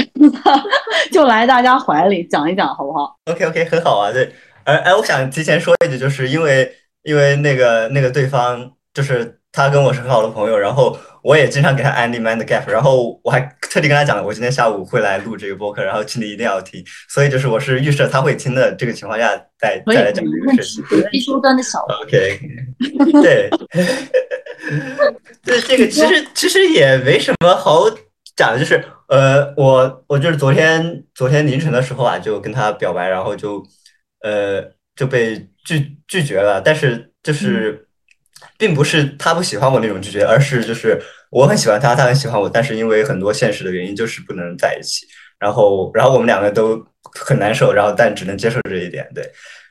就来大家怀里讲一讲，好不好？OK OK，很好啊，对，哎哎，我想提前说一句，就是因为因为那个那个对方就是他跟我是很好的朋友，然后。我也经常给他安利 Mind Gap，然后我还特地跟他讲了，我今天下午会来录这个播客，然后请你一定要听。所以就是我是预设他会听的这个情况下，再再来讲这个事情。必修端的小 OK，对，对，这个其实其实也没什么好讲的，就是呃，我我就是昨天昨天凌晨的时候啊，就跟他表白，然后就呃就被拒拒绝了，但是就是。并不是他不喜欢我那种拒绝，而是就是我很喜欢他，他很喜欢我，但是因为很多现实的原因，就是不能在一起。然后，然后我们两个都很难受，然后但只能接受这一点。对，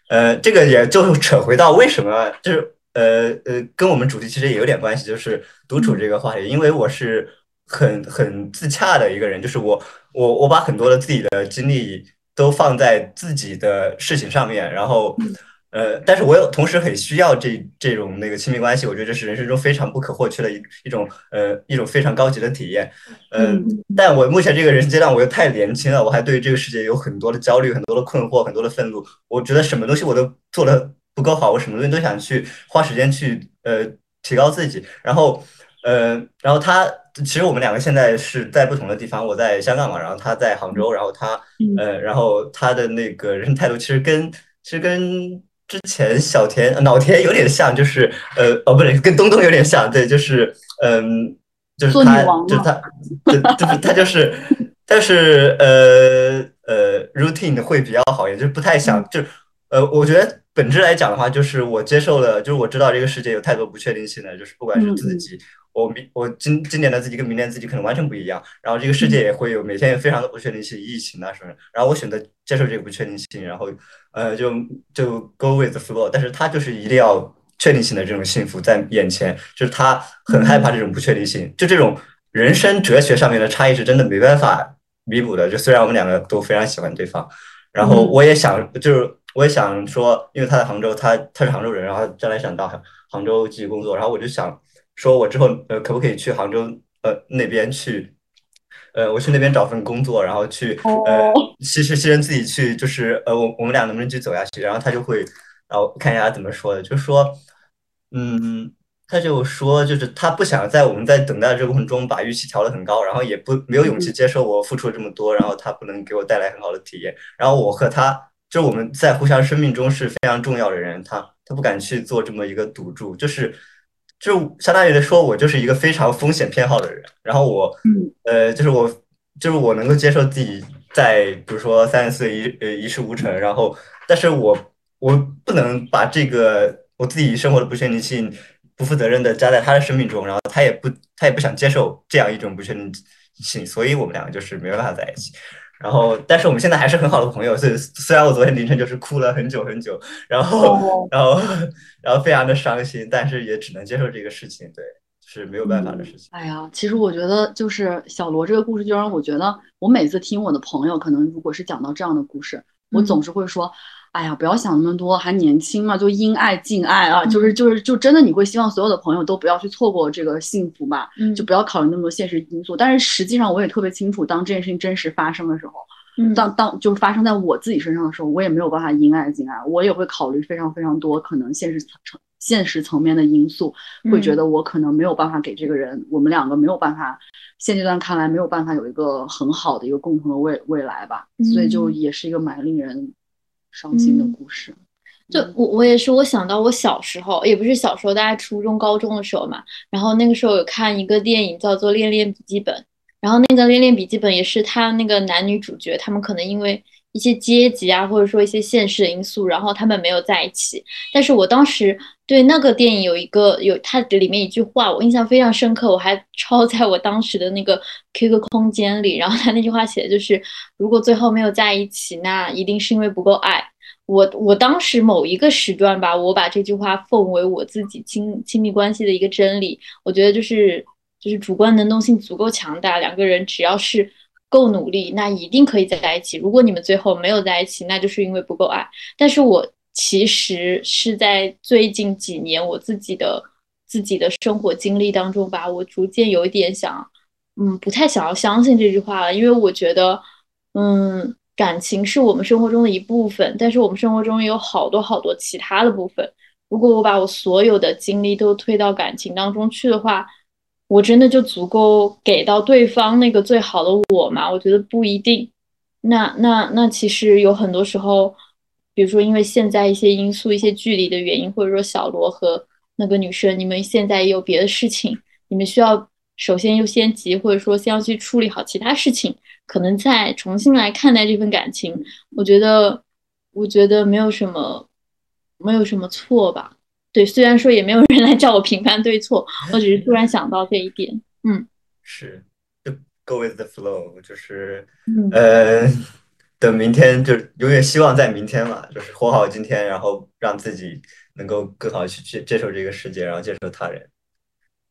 呃，这个也就扯回到为什么，就是呃呃，跟我们主题其实也有点关系，就是独处这个话题。因为我是很很自洽的一个人，就是我我我把很多的自己的精力都放在自己的事情上面，然后。呃，但是我有同时很需要这这种那个亲密关系，我觉得这是人生中非常不可或缺的一一种呃一种非常高级的体验。呃，但我目前这个人生阶段我又太年轻了，我还对这个世界有很多的焦虑、很多的困惑、很多的愤怒。我觉得什么东西我都做的不够好，我什么东西都想去花时间去呃提高自己。然后呃，然后他其实我们两个现在是在不同的地方，我在香港嘛，然后他在杭州，然后他呃，然后他的那个人生态度其实跟其实跟。之前小田老田有点像，就是呃哦不对，跟东东有点像，对，就是嗯，就是他，就是他，就是他就是但是呃呃 routine 会比较好一点，就是不太想，就呃我觉得本质来讲的话，就是我接受了，就是我知道这个世界有太多不确定性了，就是不管是自己。我明我今今年的自己跟明年自己可能完全不一样，然后这个世界也会有每天有非常的不确定性，疫情啊什么，然后我选择接受这个不确定性，然后呃就就 go with the flow，但是他就是一定要确定性的这种幸福在眼前，就是他很害怕这种不确定性，就这种人生哲学上面的差异是真的没办法弥补的。就虽然我们两个都非常喜欢对方，然后我也想就是我也想说，因为他在杭州，他他是杭州人，然后将来想到杭州继续工作，然后我就想。说我之后呃可不可以去杭州呃那边去，呃我去那边找份工作，然后去呃牺牲牺牲自己去就是呃我我们俩能不能继续走下去？然后他就会然后看一下怎么说的，就是说嗯他就说就是他不想在我们在等待的这个过程中把预期调得很高，然后也不没有勇气接受我付出了这么多，然后他不能给我带来很好的体验。然后我和他就是我们在互相生命中是非常重要的人，他他不敢去做这么一个赌注，就是。就相当于说，我就是一个非常风险偏好的人。然后我，呃，就是我，就是我能够接受自己在，比如说三十岁一呃一事无成。然后，但是我我不能把这个我自己生活的不确定性、不负责任的加在他的生命中。然后他也不他也不想接受这样一种不确定性，所以我们两个就是没办法在一起。然后，但是我们现在还是很好的朋友。所以，虽然我昨天凌晨就是哭了很久很久，然后，然后，然后非常的伤心，但是也只能接受这个事情，对，是没有办法的事情。哎呀，其实我觉得就是小罗这个故事，就让我觉得，我每次听我的朋友，可能如果是讲到这样的故事，我总是会说。哎呀，不要想那么多，还年轻嘛，就因爱尽爱啊，就是就是就真的你会希望所有的朋友都不要去错过这个幸福吧，就不要考虑那么多现实因素。但是实际上我也特别清楚，当这件事情真实发生的时候，当当就是发生在我自己身上的时候，我也没有办法因爱尽爱，我也会考虑非常非常多可能现实层现实层面的因素，会觉得我可能没有办法给这个人，我们两个没有办法，现阶段看来没有办法有一个很好的一个共同的未未来吧，所以就也是一个蛮令人。伤心的故事，就我我也是，我想到我小时候，也不是小时候，大概初中高中的时候嘛。然后那个时候有看一个电影叫做《恋恋笔记本》，然后那个《恋恋笔记本》也是他那个男女主角，他们可能因为一些阶级啊，或者说一些现实的因素，然后他们没有在一起。但是我当时对那个电影有一个有它里面一句话，我印象非常深刻，我还抄在我当时的那个 QQ 空间里。然后他那句话写的就是：如果最后没有在一起，那一定是因为不够爱。我我当时某一个时段吧，我把这句话奉为我自己亲亲密关系的一个真理。我觉得就是就是主观能动性足够强大，两个人只要是够努力，那一定可以在一起。如果你们最后没有在一起，那就是因为不够爱。但是我其实是在最近几年我自己的自己的生活经历当中吧，我逐渐有一点想，嗯，不太想要相信这句话了，因为我觉得，嗯。感情是我们生活中的一部分，但是我们生活中有好多好多其他的部分。如果我把我所有的精力都推到感情当中去的话，我真的就足够给到对方那个最好的我吗？我觉得不一定。那那那其实有很多时候，比如说因为现在一些因素、一些距离的原因，或者说小罗和那个女生，你们现在也有别的事情，你们需要首先优先级，或者说先要去处理好其他事情。可能再重新来看待这份感情，我觉得，我觉得没有什么，没有什么错吧。对，虽然说也没有人来叫我评判对错，我只是突然想到这一点。嗯，是，就 go with the flow，就是嗯呃，等明天就是永远希望在明天嘛，就是活好今天，然后让自己能够更好地去接接受这个世界，然后接受他人。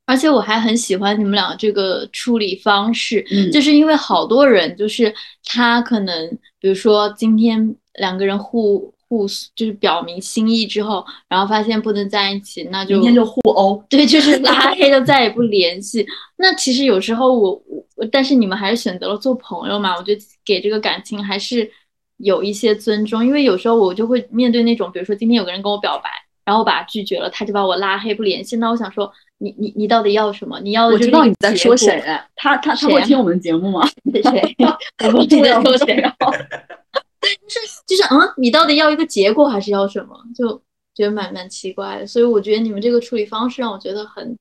而且我还很喜欢你们俩这个处理方式，嗯就是因为好多人就是他可能，比如说今天两个人互互就是表明心意之后，然后发现不能在一起，那就明天就互殴。对，就是 拉黑，就再也不联系。那其实有时候我我，但是你们还是选择了做朋友嘛，我觉得给这个感情还是有一些尊重，因为有时候我就会面对那种，比如说今天有个人跟我表白，然后我把他拒绝了，他就把我拉黑不联系，那我想说，你你你到底要什么？你要的我知道你在说谁，他他他会听我们节目吗？是 谁？我不知道说谁。就是嗯，你到底要一个结果还是要什么？就觉得蛮蛮奇怪的。所以我觉得你们这个处理方式让我觉得很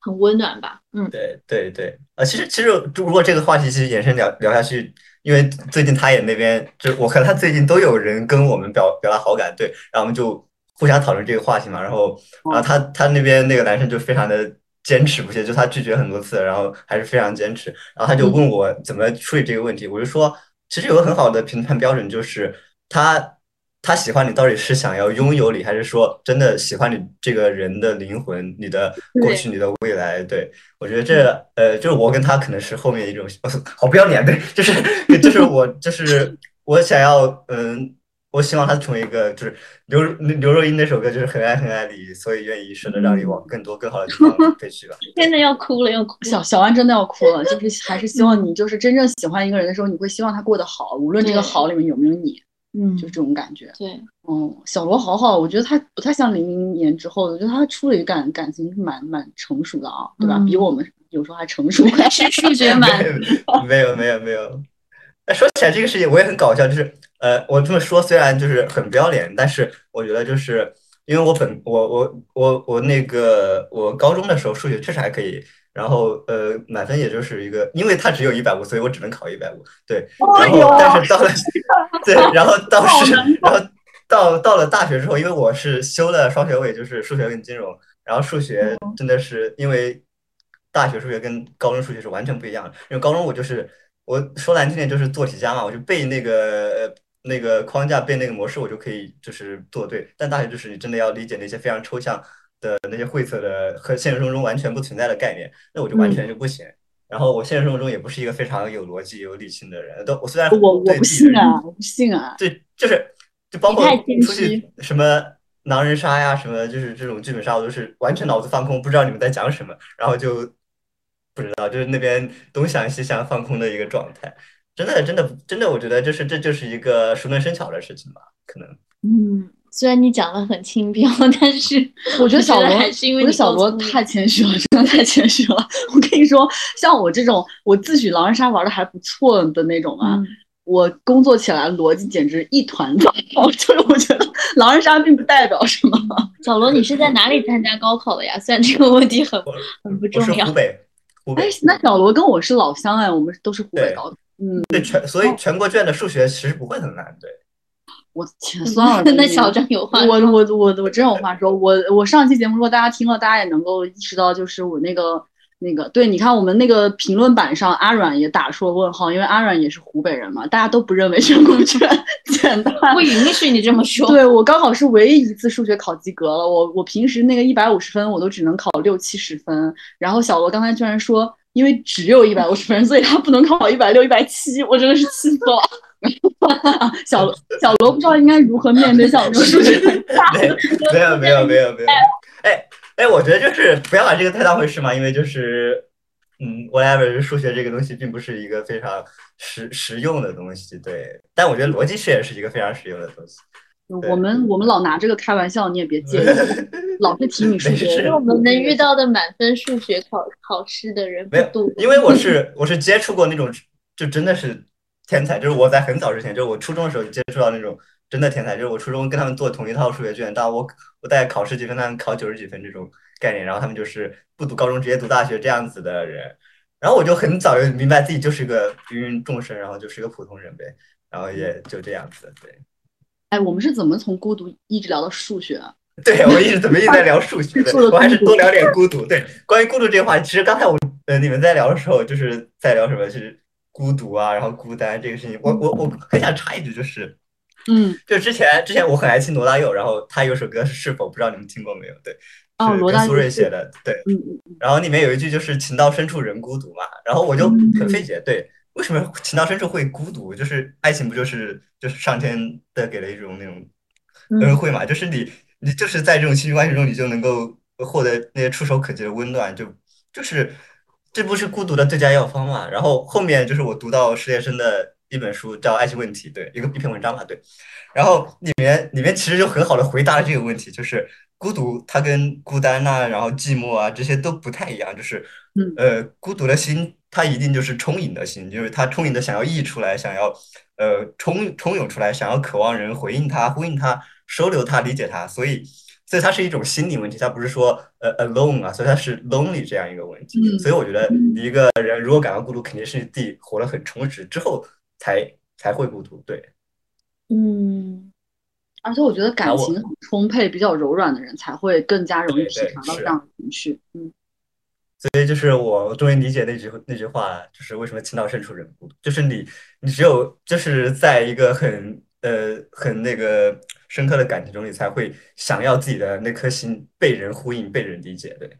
很温暖吧。嗯，对对对，啊，其实其实如果这个话题其实延伸聊聊下去，因为最近他也那边，就我和他最近都有人跟我们表表达好感，对，然后我们就互相讨论这个话题嘛，然后然后他他那边那个男生就非常的坚持不懈，就他拒绝很多次，然后还是非常坚持，然后他就问我怎么处理这个问题，我就说，其实有个很好的评判标准就是他。他喜欢你到底是想要拥有你，还是说真的喜欢你这个人的灵魂、你的过去、你的未来？对我觉得这呃，就是我跟他可能是后面一种，好不要脸，对，就是 就是我就是我想要嗯，我希望他成为一个就是刘刘若英那首歌就是很爱很爱你，所以愿意舍得让你往更多更好的地方飞去吧。真的要哭了，要哭。小小安真的要哭了，就是还是希望你就是真正喜欢一个人的时候，你会希望他过得好，无论这个好里面有没有你，嗯，就这种感觉。对，嗯，小罗好好，我觉得他不太像零零年之后的，我觉得他处理感感情是蛮蛮成熟的啊，对吧？嗯比我们有时候还成熟。是数学蛮没有没有没有。哎，说起来这个事情我也很搞笑，就是呃，我这么说虽然就是很不要脸，但是我觉得就是因为我本我我我我那个我高中的时候数学确实还可以，然后呃满分也就是一个，因为它只有一百五，所以我只能考一百五。对，然后但是到了 对，然后到是然后到到了大学之后，因为我是修了双学位，就是数学跟金融，然后数学真的是因为大学数学跟高中数学是完全不一样的，因为高中我就是我说难听点就是做题家嘛，我就背那个呃那个框架变那个模式，我就可以就是做对，但大学就是你真的要理解那些非常抽象的那些晦涩的和现实生活中完全不存在的概念，那我就完全就不行。然后我现实生活中也不是一个非常有逻辑、有理性的人，都我虽然我我不信啊，我不信啊。对，就是就包括出去什么狼人杀呀，什么就是这种剧本杀，我都是完全脑子放空，不知道你们在讲什么，然后就不知道，就是那边东想西想放空的一个状态。真的，真的，真的，我觉得就是这就是一个熟能生巧的事情吧，可能。嗯，虽然你讲的很轻飘，但是我觉得小罗，还是因为我觉得小罗太谦虚了，真的太谦虚了。我跟你说，像我这种我自诩狼人杀玩的还不错的那种啊，嗯我工作起来逻辑简直一团糟。就是我觉得狼人杀并不代表什么。小罗，你是在哪里参加高考的呀？虽然这个问题很很不我重要是湖。北，湖哎，那小罗跟我是老乡哎，我们都是湖北对高的。嗯，对全，所以全国卷的数学其实不会很难，对。我天，算了。那小张有话我说我我我真有话说，我我上期节目如果大家听了，大家也能够意识到，就是我那个那个，对，你看我们那个评论板上，阿软也打出了问号，因为阿软也是湖北人嘛，大家都不认为全国卷 简单。不允许你这么说。对我高考是唯一一次数学考及格了，我我平时那个一百五十分我都只能考六七十分，然后小罗刚才居然说，因为只有一百五十分，所以他不能考一百六、一百七，我真的是气死了。啊 小罗小罗不知道应该如何面对像我这种数学很差的没有没有没有没有，哎哎，我觉得就是不要把这个太当回事嘛，因为就是嗯，whatever，数学这个东西并不是一个非常实实用的东西，对，但我觉得逻辑学也是一个非常实用的东西。我们我们老拿这个开玩笑，你也别介意，老是提你数学因为。我们能遇到的满分数学考考试的人不没有多，因为我是我是接触过那种就真的是天才，就是我在很早之前，就是我初中的时候就接触到那种真的天才，就是我初中跟他们做同一套数学卷，但我我大概考十几分，他们考九十几分这种概念，然后他们就是不读高中直接读大学这样子的人，然后我就很早就明白自己就是个芸芸众生，然后就是一个普通人呗，然后也就这样子，对。哎，我们是怎么从孤独一直聊到数学啊？对我一直怎么一直在聊数学的，我还是多聊点孤独。对，关于孤独这个话题，其实刚才我呃你们在聊的时候，就是在聊什么，就是孤独啊，然后孤单这个事情。我我我很想插一句，就是，嗯，就之前之前我很爱听罗大佑，然后他有首歌是是否不知道你们听过没有？对，哦，罗大佑苏芮写的，对，嗯嗯嗯。然后里面有一句就是“情到深处人孤独”嘛，然后我就很费解，对，为什么情到深处会孤独？就是爱情不就是就是上天的给了一种那种恩惠嘛？就是你。你就是在这种亲密关系中，你就能够获得那些触手可及的温暖，就就是这不是孤独的最佳药方嘛？然后后面就是我读到史铁生的一本书，叫《爱情问题》，对，一个一篇文章嘛，对。然后里面里面其实就很好的回答了这个问题，就是孤独它跟孤单呐，然后寂寞啊这些都不太一样，就是呃，孤独的心它一定就是充盈的心，就是它充盈的想要溢出来，想要呃充充涌出来，想要渴望人回应它，呼应它。收留他，理解他，所以，所以它是一种心理问题，它不是说呃 alone 啊，所以它是 lonely 这样一个问题。所以我觉得一个人如果感到孤独，肯定是自己活得很充实之后才才会孤独。对，嗯，而且我觉得感情很充沛、比较柔软的人才会更加容易体察到这样的情绪。嗯，所以就是我终于理解那句那句话，就是为什么情到深处人孤独，就是你你只有就是在一个很呃很那个。深刻的感情中，你才会想要自己的那颗心被人呼应、被人理解。对，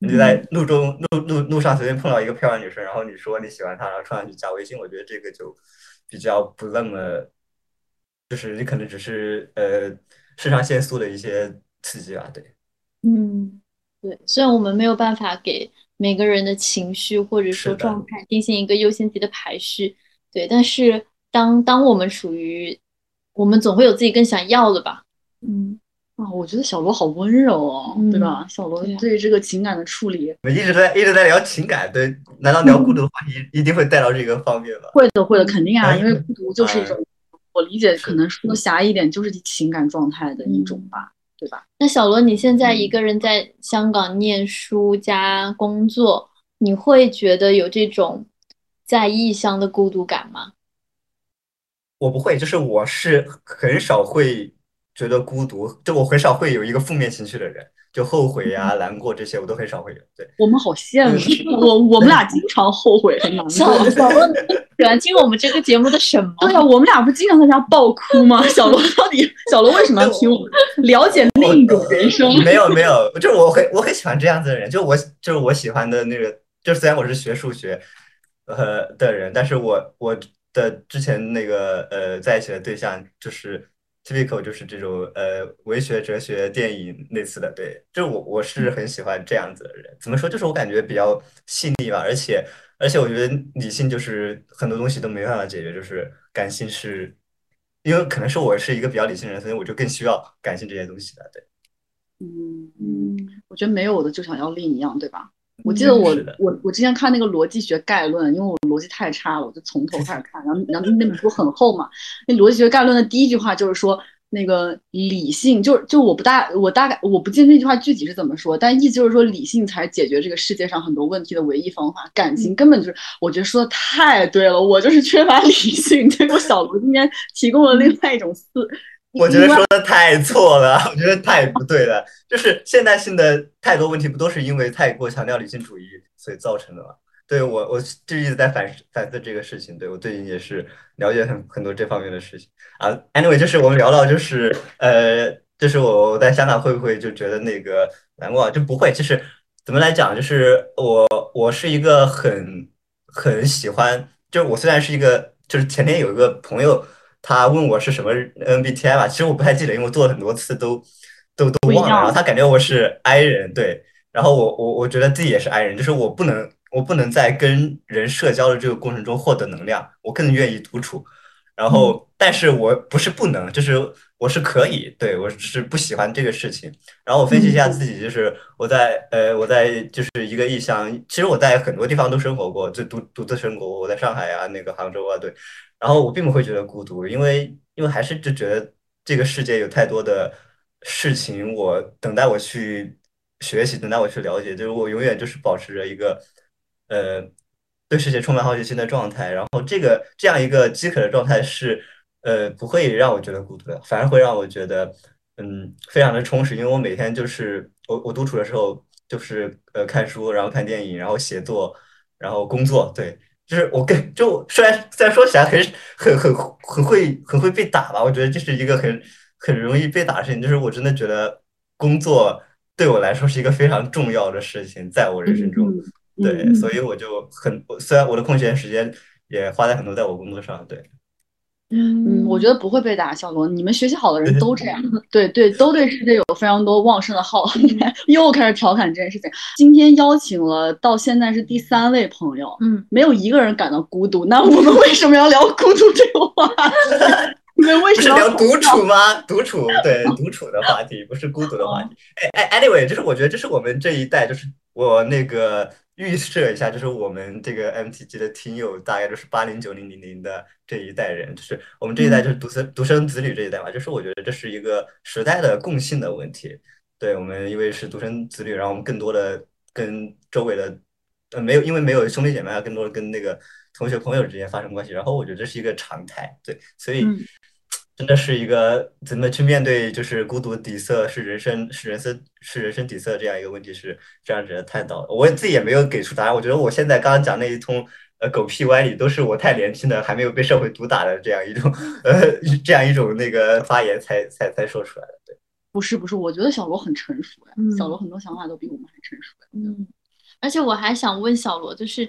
你在路中路路路上随便碰到一个漂亮女生，然后你说你喜欢她，然后冲上去加微信，我觉得这个就比较不那么，就是你可能只是呃肾上腺素的一些刺激吧。对，嗯，对。虽然我们没有办法给每个人的情绪或者说状态进行一个优先级的排序，对，但是当当我们属于我们总会有自己更想要的吧，嗯啊，我觉得小罗好温柔哦，对吧？小罗对这个情感的处理，我们一直在一直在聊情感，对？难道聊孤独的话题一定会带到这个方面吗？会的，会的，肯定啊，因为孤独就是一种，我理解可能说狭义一点，就是情感状态的一种吧，对吧？那小罗，你现在一个人在香港念书加工作，你会觉得有这种在异乡的孤独感吗？我不会，就是我是很少会觉得孤独，就我很少会有一个负面情绪的人，就后悔呀、难过这些我都很少会有。对 我们好羡慕，我我们俩经常后悔和难过。小罗喜欢听我们这个节目的什么？对呀，我们俩不经常在家爆哭吗？小罗到底小罗为什么要听我们？了解另一种人生？没有没有，就是我很我很喜欢这样子的人，就我就是我喜欢的那个，就虽然我是学数学呃的人，但是我我。的之前那个呃在一起的对象就是 typical 就是这种呃文学哲学电影类似的对，就我我是很喜欢这样子的人。怎么说？就是我感觉比较细腻吧，而且而且我觉得理性就是很多东西都没办法解决，就是感性是，因为可能是我是一个比较理性的人，所以我就更需要感性这些东西的。对，嗯嗯，我觉得没有的就想要另一样，对吧？我记得我我我之前看那个逻辑学概论，因为我逻辑太差了，我就从头开始看。然后然后那本书很厚嘛，那逻辑学概论的第一句话就是说，那个理性就就我不大我大概我不记得那句话具体是怎么说，但意思就是说理性才解决这个世界上很多问题的唯一方法，感情根本就是我觉得说的太对了，我就是缺乏理性。结果小罗今天提供了另外一种思。我觉得说的太错了，我觉得太不对了。就是现代性的太多问题，不都是因为太过强调理性主义所以造成的吗？对我，我就一直在反反思这个事情。对我最近也是了解很很多这方面的事情啊。Anyway，就是我们聊到就是呃，就是我我在香港会不会就觉得那个难过？就不会。就是怎么来讲？就是我我是一个很很喜欢，就是我虽然是一个，就是前天有一个朋友。他问我是什么 MBTI 吧，其实我不太记得，因为我做了很多次都都都忘了。然后他感觉我是 I 人，对，然后我我我觉得自己也是 I 人，就是我不能我不能在跟人社交的这个过程中获得能量，我更愿意独处。然后，但是我不是不能，就是我是可以，对我是不喜欢这个事情。然后我分析一下自己，就是我在呃我在就是一个异乡，其实我在很多地方都生活过，就独独自生活，我在上海啊，那个杭州啊，对。然后我并不会觉得孤独，因为因为还是就觉得这个世界有太多的事情，我等待我去学习，等待我去了解，就是我永远就是保持着一个呃对世界充满好奇心的状态。然后这个这样一个饥渴的状态是呃不会让我觉得孤独的，反而会让我觉得嗯，非常的充实，因为我每天就是我我独处的时候就是呃看书，然后看电影，然后写作，然后工作，对，就是我跟就虽然虽然说起来很很很很会很会被打吧，我觉得这是一个很很容易被打的事情，就是我真的觉得工作对我来说是一个非常重要的事情，在我人生中，对，所以我就很虽然我的空闲时间也花在很多在我工作上，对。嗯，我觉得不会被打，小罗，你们学习好的人都这样，对对，都对世界有非常多旺盛的好。又开始调侃这件事情。今天邀请了到现在是第三位朋友，嗯，没有一个人感到孤独。那我们为什么要聊孤独这个话题？你们为什么要聊独处吗？独处，对，独处的话题，不是孤独的话题。哎哎，anyway，就是我觉得这是我们这一代，就是我那个。预设一下，就是我们这个 MTG 的听友大概就是八零九零零零的这一代人，就是我们这一代就是独生独生子女这一代嘛，就是我觉得这是一个时代的共性的问题。对我们因为是独生子女，然后我们更多的跟周围的呃没有，因为没有兄弟姐妹，更多的跟那个同学朋友之间发生关系，然后我觉得这是一个常态。对，所以。真的是一个怎么去面对，就是孤独底色是人生是人生是人生底色这样一个问题，是这样子的探讨。我自己也没有给出答案。我觉得我现在刚刚讲那一通呃狗屁歪理，都是我太年轻了，还没有被社会毒打的这样一种 呃这样一种那个发言才才才说出来的。对，不是不是，我觉得小罗很成熟呀，小罗很多想法都比我们还成熟。嗯，而且我还想问小罗，就是。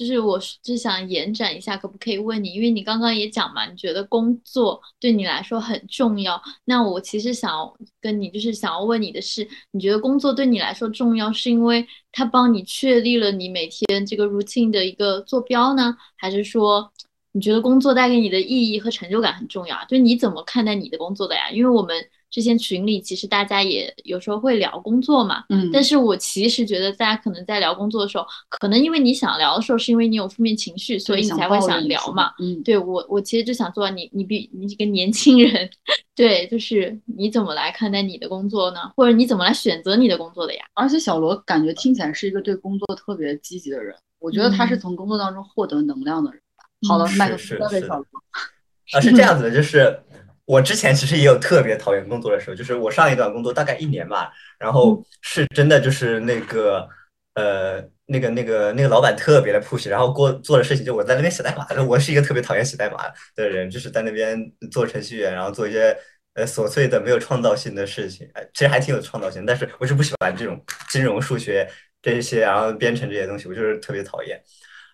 就是我就想延展一下，可不可以问你？因为你刚刚也讲嘛，你觉得工作对你来说很重要。那我其实想跟你，就是想要问你的是，你觉得工作对你来说重要，是因为它帮你确立了你每天这个 routine 的一个坐标呢，还是说你觉得工作带给你的意义和成就感很重要？就你怎么看待你的工作的呀？因为我们。之前群里其实大家也有时候会聊工作嘛，嗯，但是我其实觉得大家可能在聊工作的时候，可能因为你想聊的时候，是因为你有负面情绪，所以你才会想聊嘛，嗯，对我我其实就想做你你比你这个年轻人，对，就是你怎么来看待你的工作呢？或者你怎么来选择你的工作的呀？而且小罗感觉听起来是一个对工作特别积极的人，我觉得他是从工作当中获得能量的人。好了，麦克交给小罗。啊，是这样子的，就是。我之前其实也有特别讨厌工作的时候，就是我上一段工作大概一年吧，然后是真的就是那个呃那个那个那个老板特别的 push，然后过做的事情就我在那边写代码的，我是一个特别讨厌写代码的人，就是在那边做程序员，然后做一些呃琐碎的没有创造性的事情，哎，其实还挺有创造性，但是我是不喜欢这种金融、数学这些，然后编程这些东西，我就是特别讨厌。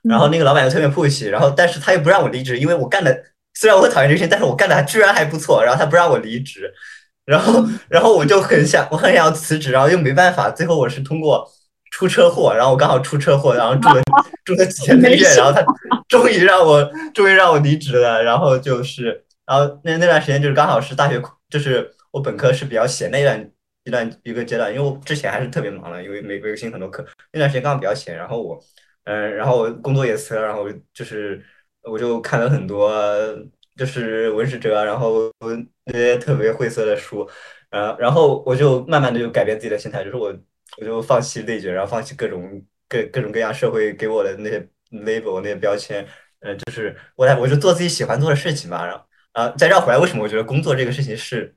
然后那个老板又特别 push，然后但是他又不让我离职，因为我干的。虽然我很讨厌这个事情，但是我干的还居然还不错。然后他不让我离职，然后然后我就很想，我很想要辞职，然后又没办法。最后我是通过出车祸，然后我刚好出车祸，然后住了 住了几天的院，然后他终于让我终于让我离职了。然后就是，然后那那段时间就是刚好是大学，就是我本科是比较闲那一段一段一个阶段，因为我之前还是特别忙的，因为每个月新很多课。那段时间刚好比较闲，然后我嗯，然后工作也辞了，然后就是。我就看了很多，就是文史哲，然后那些特别晦涩的书，呃，然后我就慢慢的就改变自己的心态，就是我我就放弃内卷，然后放弃各种各各种各样社会给我的那些 label 那些标签，呃，就是我来我就做自己喜欢做的事情嘛，然后啊再绕回来，为什么我觉得工作这个事情是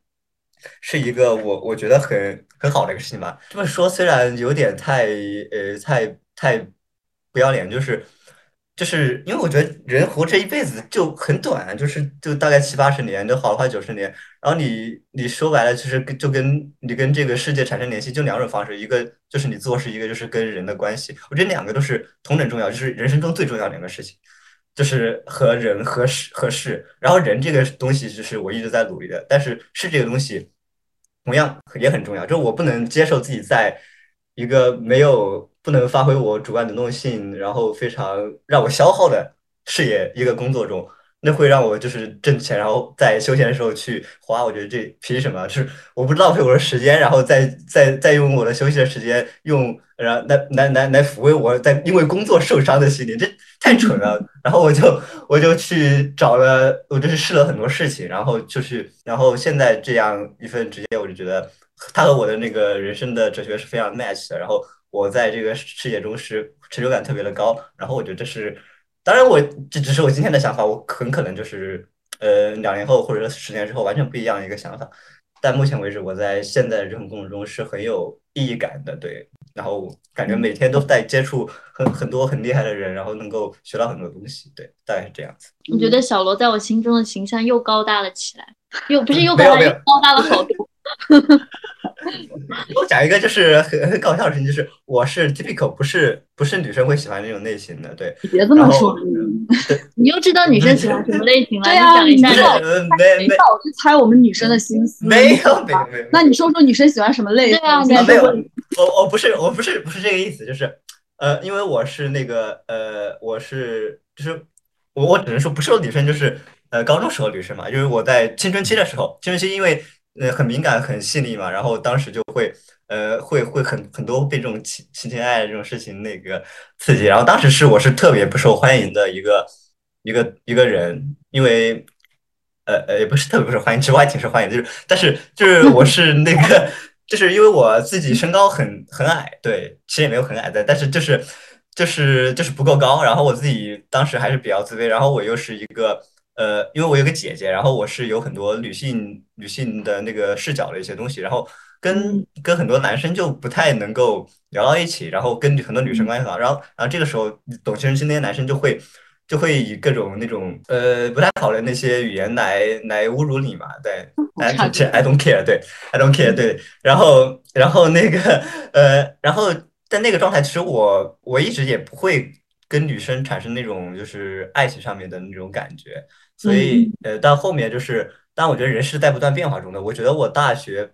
是一个我我觉得很很好的一个事情吧？这么说虽然有点太呃太太不要脸，就是。就是因为我觉得人活这一辈子就很短，就是就大概七八十年，就好的话九十年。然后你你说白了，其实就跟你跟这个世界产生联系，就两种方式，一个就是你做事，一个就是跟人的关系。我觉得两个都是同等重要，就是人生中最重要两个事情，就是和人和事和事。然后人这个东西就是我一直在努力的，但是事这个东西同样也很重要，就我不能接受自己在一个没有。不能发挥我主观能动性，然后非常让我消耗的事业一个工作中，那会让我就是挣钱，然后在休闲的时候去花。我觉得这凭什么？就是我不浪费我的时间，然后再再再用我的休息的时间用，然后来来来来抚慰我在因为工作受伤的心灵，这太蠢了。然后我就我就去找了，我就是试了很多事情，然后就去，然后现在这样一份职业，我就觉得他和我的那个人生的哲学是非常 match 的。然后。我在这个事业中是成就感特别的高，然后我觉得这是，当然我这只是我今天的想法，我很可能就是呃两年后或者十年之后完全不一样的一个想法，但目前为止，我在现在的这份工作中是很有意义感的，对。然后感觉每天都在接触很很多很厉害的人，然后能够学到很多东西，对，大概是这样子。我觉得小罗在我心中的形象又高大了起来，又不是又高大，又高大了好多。我讲一个就是很很搞笑的事情，就是我是 typical 不是不是女生会喜欢那种类型的，对。别这么说，你又知道女生喜欢什么类型了？对呀，你讲一下。没没，我去猜我们女生的心思。没有没有没有。那你说说女生喜欢什么类型？对啊，没有。我我不是我不是不是这个意思，就是呃，因为我是那个呃，我是就是我我只能说不是女生，就是呃高中时候女生嘛，因为我在青春期的时候，青春期因为。呃，很敏感，很细腻嘛，然后当时就会，呃，会会很很多被这种情情情爱爱这种事情那个刺激，然后当时是我是特别不受欢迎的一个一个一个人，因为，呃呃，也不是特别不受欢迎，其实我还挺受欢迎，就是，但是就是我是那个，就是因为我自己身高很很矮，对，其实也没有很矮的，但是就是就是就是不够高，然后我自己当时还是比较自卑，然后我又是一个。呃，因为我有个姐姐，然后我是有很多女性女性的那个视角的一些东西，然后跟跟很多男生就不太能够聊到一起，然后跟很多女生关系好，然后然后这个时候懂青春期那些男生就会就会以各种那种呃不太好的那些语言来来侮辱你嘛，对，I don't I don't care，对，I don't care，对，然后然后那个呃，然后在那个状态，其实我我一直也不会跟女生产生那种就是爱情上面的那种感觉。所以，呃，到后面就是，但我觉得人是在不断变化中的。我觉得我大学，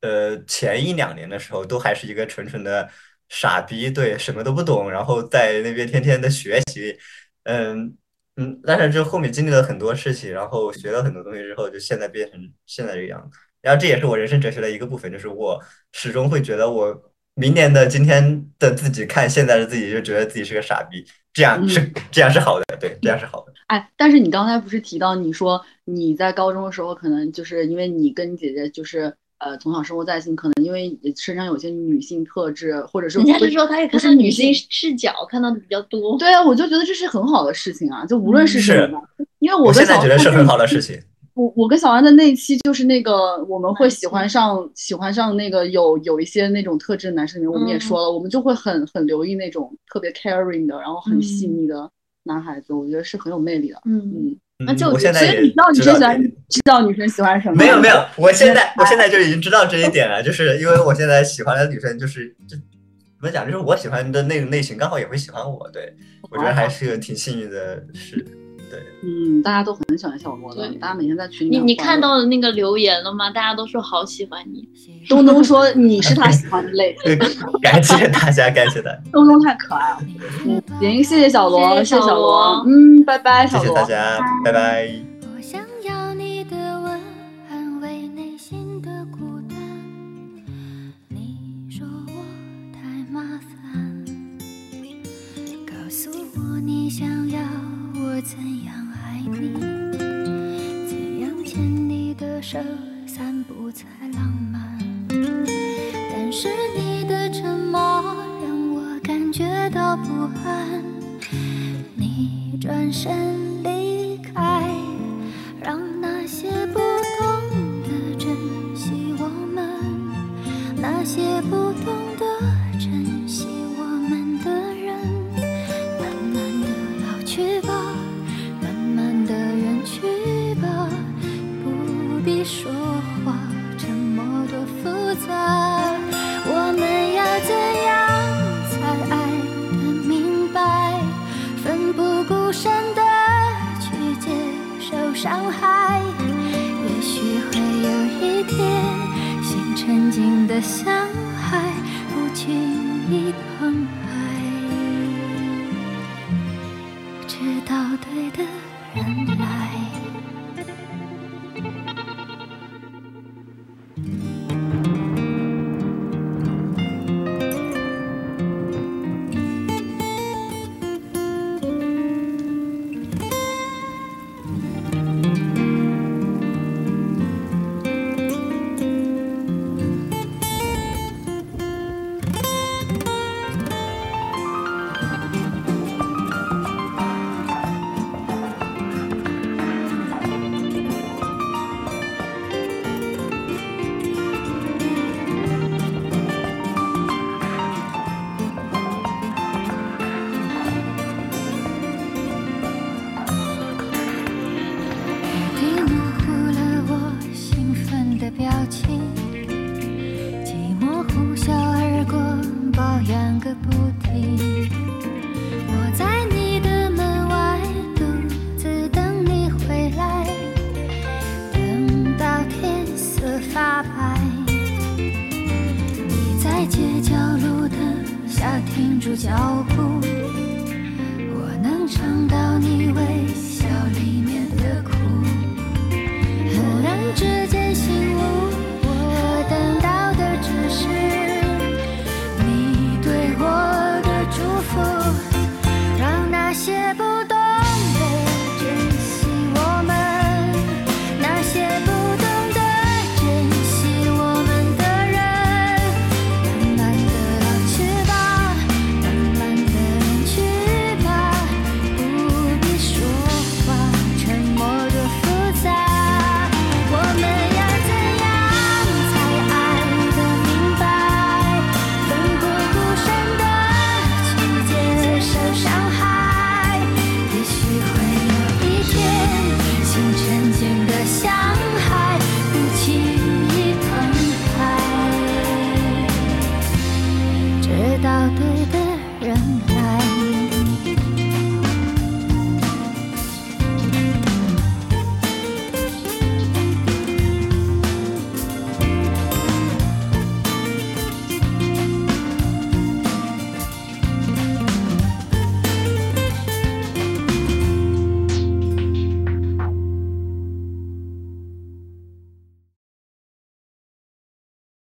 呃，前一两年的时候，都还是一个纯纯的傻逼，对，什么都不懂，然后在那边天天的学习，嗯嗯。但是就后面经历了很多事情，然后学了很多东西之后，就现在变成现在这个样子。然后这也是我人生哲学的一个部分，就是我始终会觉得，我明年的今天的自己看现在的自己，就觉得自己是个傻逼。这样是这样是好的，对，这样是好的。哎，但是你刚才不是提到你说你在高中的时候，可能就是因为你跟你姐姐就是呃从小生活在一起，可能因为身上有些女性特质，或者是人家是说他也看到女性视角看到的比较多。对啊，我就觉得这是很好的事情啊，就无论是什么，因为我现在觉得是很好的事情。我我跟小安的那一期就是那个我们会喜欢上喜欢上那个有有一些那种特质的男生里面，我们也说了，我们就会很很留意那种特别 caring 的，然后很细腻的男孩子，我觉得是很有魅力的。嗯嗯，那就我现在也知道女生喜欢，知道女生喜欢什么？没有没有，我现在我现在就已经知道这一点了，就是因为我现在喜欢的女生就是就怎么讲，就是我喜欢的那种类型刚好也会喜欢我，对我觉得还是个挺幸运的事。对，嗯，大家都很喜欢小罗的，大家每天在群里。你你看到的那个留言了吗？大家都说好喜欢你，东东说你是他喜欢的类型。感谢大家，感谢大家。东东太可爱了，嗯，行，谢谢小罗，谢谢小罗，嗯，拜拜，小罗，谢谢大家，拜拜。你想要。我怎手，散步才浪漫？但是你的沉默让我感觉到不安。你转身离开，让那些不懂得珍惜我们，那些不懂